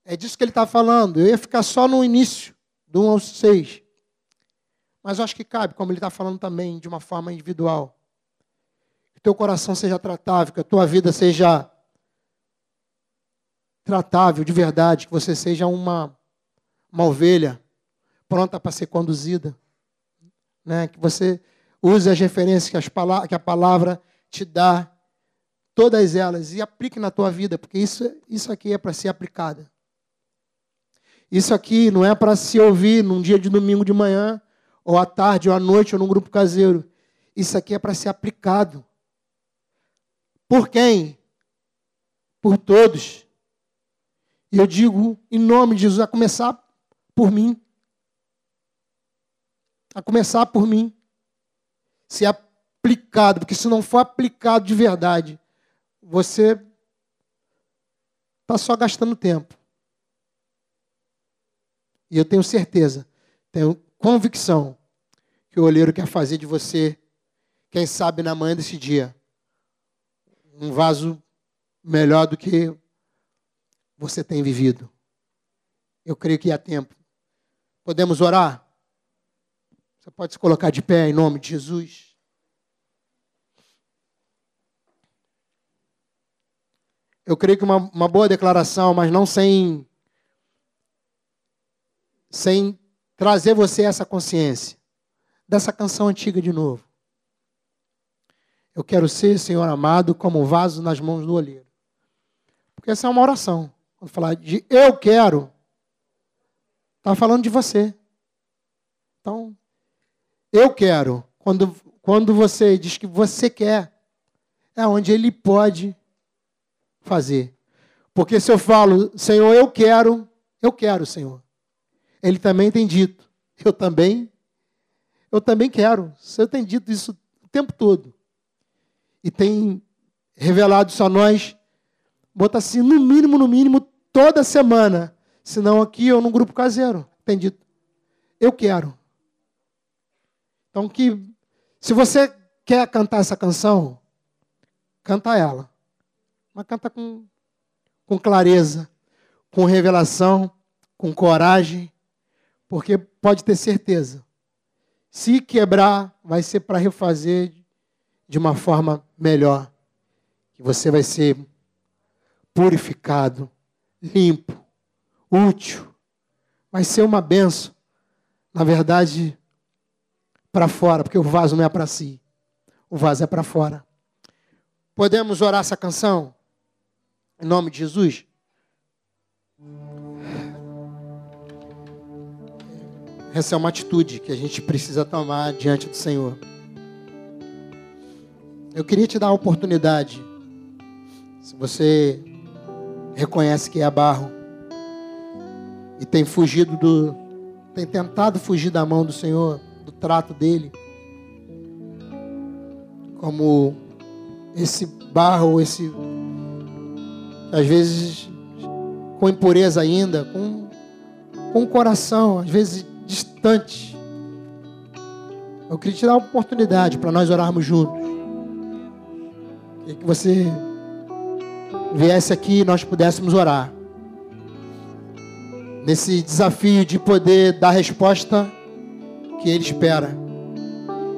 é disso que ele está falando. Eu ia ficar só no início, do 1 ao 6. Mas eu acho que cabe, como ele está falando também, de uma forma individual. Teu coração seja tratável, que a tua vida seja tratável, de verdade, que você seja uma, uma ovelha pronta para ser conduzida. Né? Que você use as referências que, as que a palavra te dá, todas elas, e aplique na tua vida, porque isso, isso aqui é para ser aplicada. Isso aqui não é para se ouvir num dia de domingo de manhã, ou à tarde, ou à noite, ou num grupo caseiro. Isso aqui é para ser aplicado. Por quem? Por todos. E eu digo, em nome de Jesus, a começar por mim. A começar por mim. Ser aplicado, porque se não for aplicado de verdade, você está só gastando tempo. E eu tenho certeza, tenho convicção, que o olheiro quer fazer de você, quem sabe na manhã desse dia, um vaso melhor do que você tem vivido. Eu creio que há tempo. Podemos orar? Você pode se colocar de pé em nome de Jesus. Eu creio que uma, uma boa declaração, mas não sem, sem trazer você essa consciência dessa canção antiga de novo. Eu quero ser, Senhor amado, como um vaso nas mãos do olheiro. Porque essa é uma oração. Quando falar de eu quero, está falando de você. Então, eu quero. Quando, quando você diz que você quer, é onde ele pode fazer. Porque se eu falo, Senhor, eu quero, eu quero, Senhor. Ele também tem dito, eu também, eu também quero. Senhor tem dito isso o tempo todo. E tem revelado isso a nós, bota assim, no mínimo, no mínimo, toda semana, senão aqui ou num grupo caseiro. Entendido? Eu quero. Então que se você quer cantar essa canção, canta ela. Mas canta com, com clareza, com revelação, com coragem, porque pode ter certeza. Se quebrar, vai ser para refazer de uma forma melhor. Que você vai ser purificado, limpo, útil, vai ser uma benção, na verdade, para fora, porque o vaso não é para si, o vaso é para fora. Podemos orar essa canção? Em nome de Jesus? Essa é uma atitude que a gente precisa tomar diante do Senhor. Eu queria te dar a oportunidade, se você reconhece que é barro e tem fugido do tem tentado fugir da mão do Senhor, do trato dele. Como esse barro, esse às vezes com impureza ainda, com com o coração, às vezes distante. Eu queria te dar a oportunidade para nós orarmos juntos. E que você viesse aqui e nós pudéssemos orar. Nesse desafio de poder dar a resposta que Ele espera.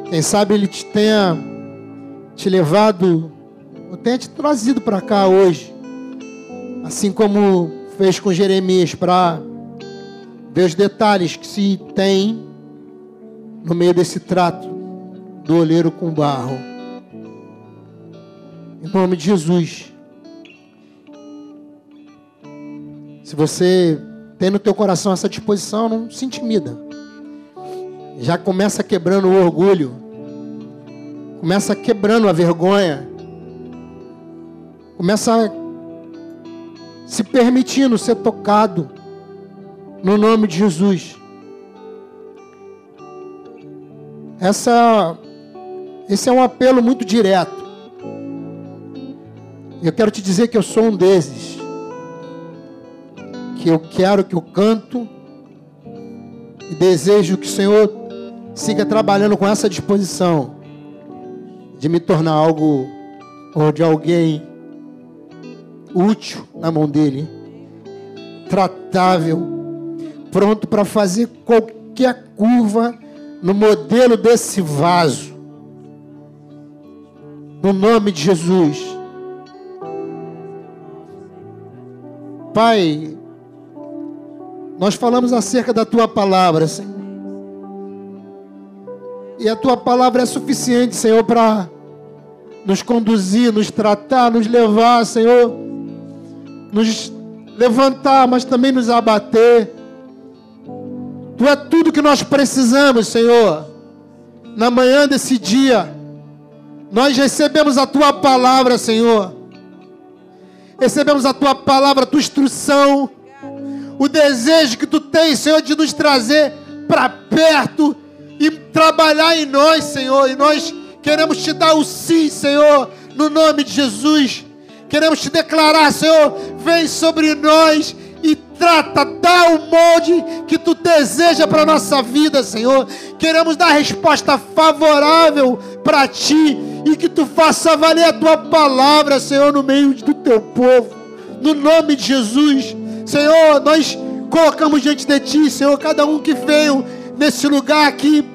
Quem sabe Ele te tenha te levado, ou tenha te trazido para cá hoje. Assim como fez com Jeremias para ver os detalhes que se tem no meio desse trato do olheiro com barro. Em nome de Jesus. Se você tem no teu coração essa disposição, não se intimida. Já começa quebrando o orgulho. Começa quebrando a vergonha. Começa se permitindo ser tocado no nome de Jesus. Essa, esse é um apelo muito direto. Eu quero te dizer que eu sou um desses. Que eu quero que eu canto e desejo que o Senhor siga trabalhando com essa disposição de me tornar algo ou de alguém útil na mão dele, tratável, pronto para fazer qualquer curva no modelo desse vaso. No nome de Jesus. Pai, nós falamos acerca da tua palavra, Senhor. E a tua palavra é suficiente, Senhor, para nos conduzir, nos tratar, nos levar, Senhor, nos levantar, mas também nos abater. Tu é tudo que nós precisamos, Senhor. Na manhã desse dia, nós recebemos a tua palavra, Senhor. Recebemos a tua palavra, a tua instrução, o desejo que tu tens, Senhor, de nos trazer para perto e trabalhar em nós, Senhor. E nós queremos te dar o sim, Senhor, no nome de Jesus. Queremos te declarar, Senhor, vem sobre nós trata, dá o molde que tu deseja para a nossa vida, Senhor. Queremos dar resposta favorável para ti e que tu faça valer a tua palavra, Senhor, no meio do teu povo. No nome de Jesus, Senhor, nós colocamos diante de ti, Senhor, cada um que veio nesse lugar aqui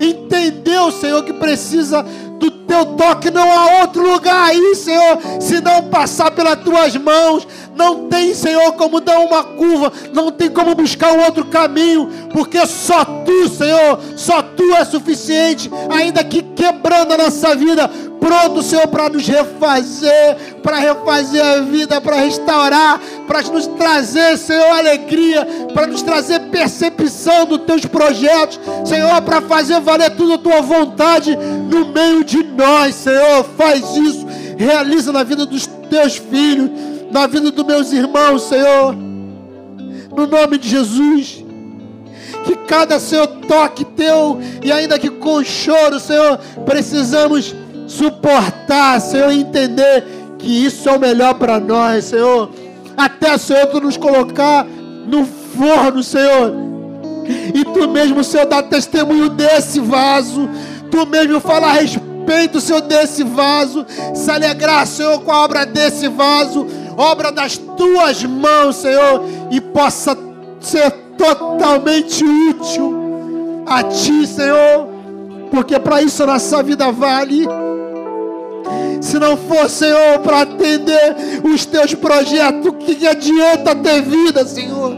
entendeu, Senhor, que precisa do teu toque, não há outro lugar aí, Senhor, se não passar pelas tuas mãos. Não tem, Senhor, como dar uma curva, não tem como buscar um outro caminho, porque só tu, Senhor, só tu é suficiente, ainda que quebrando a nossa vida, pronto, Senhor, para nos refazer, para refazer a vida, para restaurar, para nos trazer, Senhor, alegria, para nos trazer percepção dos teus projetos, Senhor, para fazer valer tudo a tua vontade no meio de nós, Senhor. Faz isso, realiza na vida dos teus filhos, na vida dos meus irmãos, Senhor. No nome de Jesus que cada Senhor toque teu, e ainda que com choro, Senhor, precisamos suportar, Senhor, entender que isso é o melhor para nós, Senhor. Até, Senhor, tu nos colocar no forno, Senhor. E tu mesmo, Senhor, dá testemunho desse vaso. Tu mesmo fala a respeito, Senhor, desse vaso. Se alegrar, Senhor, com a obra desse vaso. Obra das tuas mãos, Senhor. E possa ser totalmente útil a ti, Senhor. Porque para isso a nossa vida vale. Se não for, Senhor, para atender os teus projetos, o que, que adianta ter vida, Senhor?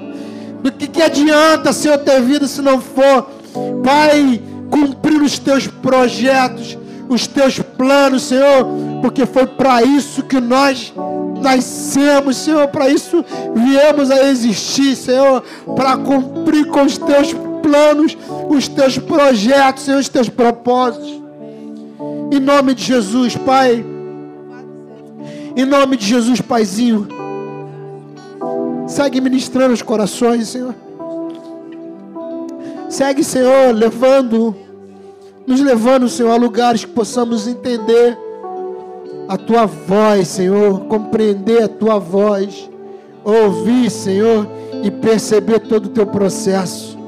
Do que, que adianta, Senhor, ter vida se não for, Pai, cumprir os teus projetos, os teus planos, Senhor, porque foi para isso que nós nascemos, Senhor, para isso viemos a existir, Senhor, para cumprir com os teus planos, os teus projetos, Senhor, os teus propósitos. Em nome de Jesus, Pai. Em nome de Jesus, Paizinho. Segue ministrando os corações, Senhor. Segue, Senhor, levando, nos levando, Senhor, a lugares que possamos entender a tua voz, Senhor, compreender a tua voz, ouvir, Senhor, e perceber todo o teu processo.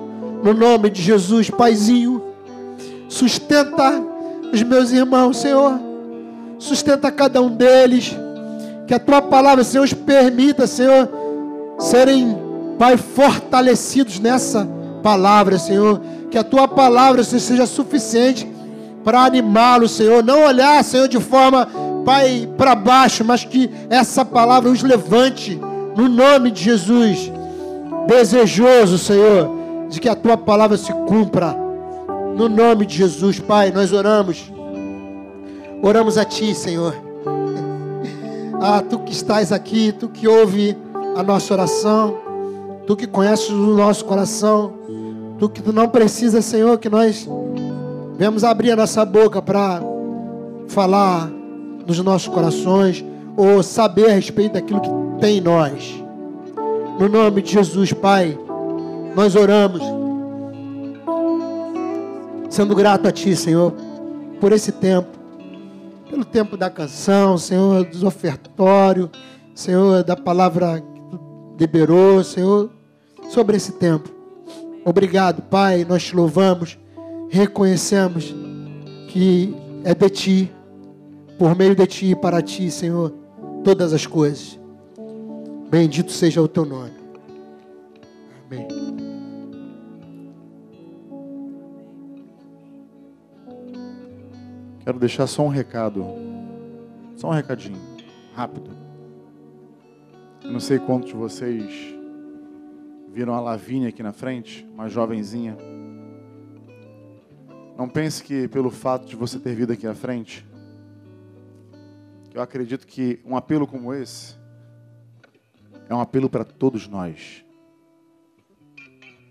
No nome de Jesus, Paizinho, sustenta os meus irmãos, Senhor, sustenta cada um deles que a tua palavra, Senhor, os permita, Senhor, serem, Pai, fortalecidos nessa palavra, Senhor. Que a tua palavra, Senhor, seja suficiente para animá-los, Senhor. Não olhar, Senhor, de forma, Pai, para baixo, mas que essa palavra os levante no nome de Jesus, desejoso, Senhor, de que a tua palavra se cumpra. No nome de Jesus, Pai, nós oramos. Oramos a Ti, Senhor. Ah, Tu que estás aqui, Tu que ouve a nossa oração, Tu que conheces o nosso coração, Tu que não precisa, Senhor, que nós venhamos abrir a nossa boca para falar nos nossos corações ou saber a respeito daquilo que tem em nós. No nome de Jesus, Pai, nós oramos, sendo grato a Ti, Senhor, por esse tempo, pelo tempo da canção, Senhor, do ofertório, Senhor, da palavra que Tu liberou, Senhor, sobre esse tempo. Obrigado, Pai, nós te louvamos, reconhecemos que é de Ti, por meio de Ti e para Ti, Senhor, todas as coisas. Bendito seja o Teu nome. Amém. Quero deixar só um recado. Só um recadinho. Rápido. Eu não sei quantos de vocês viram a Lavínia aqui na frente, uma jovenzinha. Não pense que pelo fato de você ter vindo aqui à frente, eu acredito que um apelo como esse é um apelo para todos nós.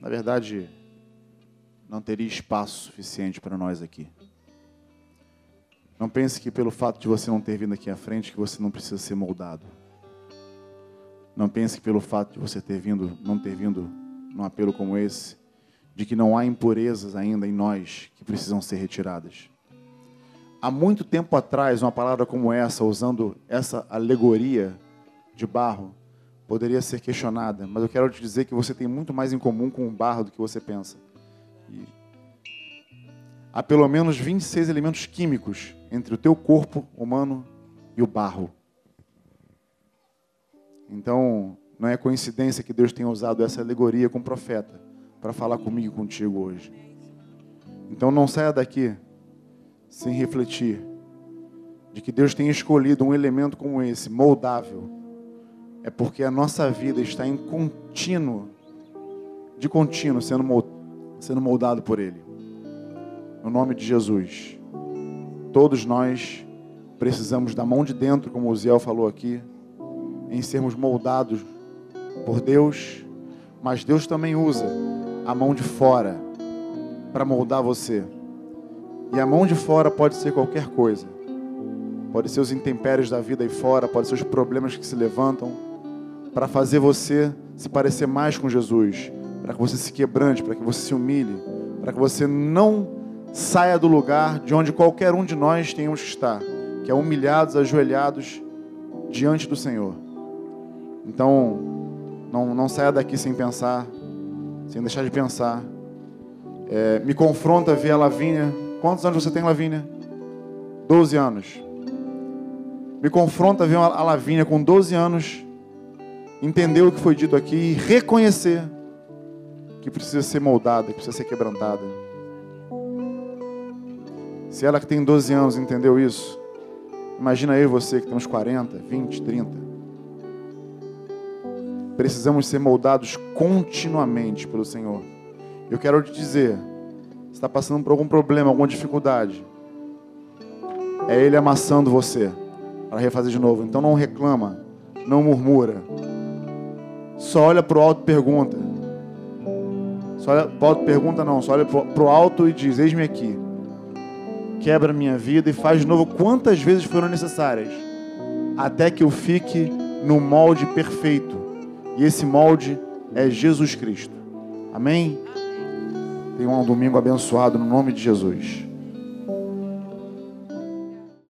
Na verdade, não teria espaço suficiente para nós aqui. Não pense que pelo fato de você não ter vindo aqui à frente que você não precisa ser moldado. Não pense que pelo fato de você ter vindo, não ter vindo num apelo como esse, de que não há impurezas ainda em nós que precisam ser retiradas. Há muito tempo atrás, uma palavra como essa, usando essa alegoria de barro, poderia ser questionada, mas eu quero te dizer que você tem muito mais em comum com o barro do que você pensa. E há pelo menos 26 elementos químicos entre o teu corpo humano e o barro. Então, não é coincidência que Deus tenha usado essa alegoria com o profeta para falar comigo e contigo hoje. Então, não saia daqui sem refletir de que Deus tem escolhido um elemento como esse, moldável. É porque a nossa vida está em contínuo, de contínuo, sendo, moldado por Ele. No nome de Jesus. Todos nós precisamos da mão de dentro, como o Ziel falou aqui, em sermos moldados por Deus, mas Deus também usa a mão de fora para moldar você. E a mão de fora pode ser qualquer coisa. Pode ser os intempéries da vida aí fora, pode ser os problemas que se levantam para fazer você se parecer mais com Jesus, para que você se quebrante, para que você se humilhe, para que você não saia do lugar de onde qualquer um de nós tenhamos que estar, que é humilhados, ajoelhados diante do Senhor. Então, não, não saia daqui sem pensar, sem deixar de pensar. É, me confronta ver a Lavínia. Quantos anos você tem, Lavínia? 12 anos. Me confronta ver a Lavínia com 12 anos, entender o que foi dito aqui e reconhecer que precisa ser moldada, que precisa ser quebrantada. Se ela que tem 12 anos entendeu isso, imagina eu e você que temos 40, 20, 30. Precisamos ser moldados continuamente pelo Senhor. Eu quero te dizer, está passando por algum problema, alguma dificuldade, é Ele amassando você para refazer de novo. Então não reclama, não murmura. Só olha para o alto e pergunta. Só olha para o alto pergunta não, só olha para o alto e diz, eis-me aqui quebra minha vida e faz de novo quantas vezes foram necessárias, até que eu fique no molde perfeito. E esse molde é Jesus Cristo. Amém? Tenha um domingo abençoado no nome de Jesus.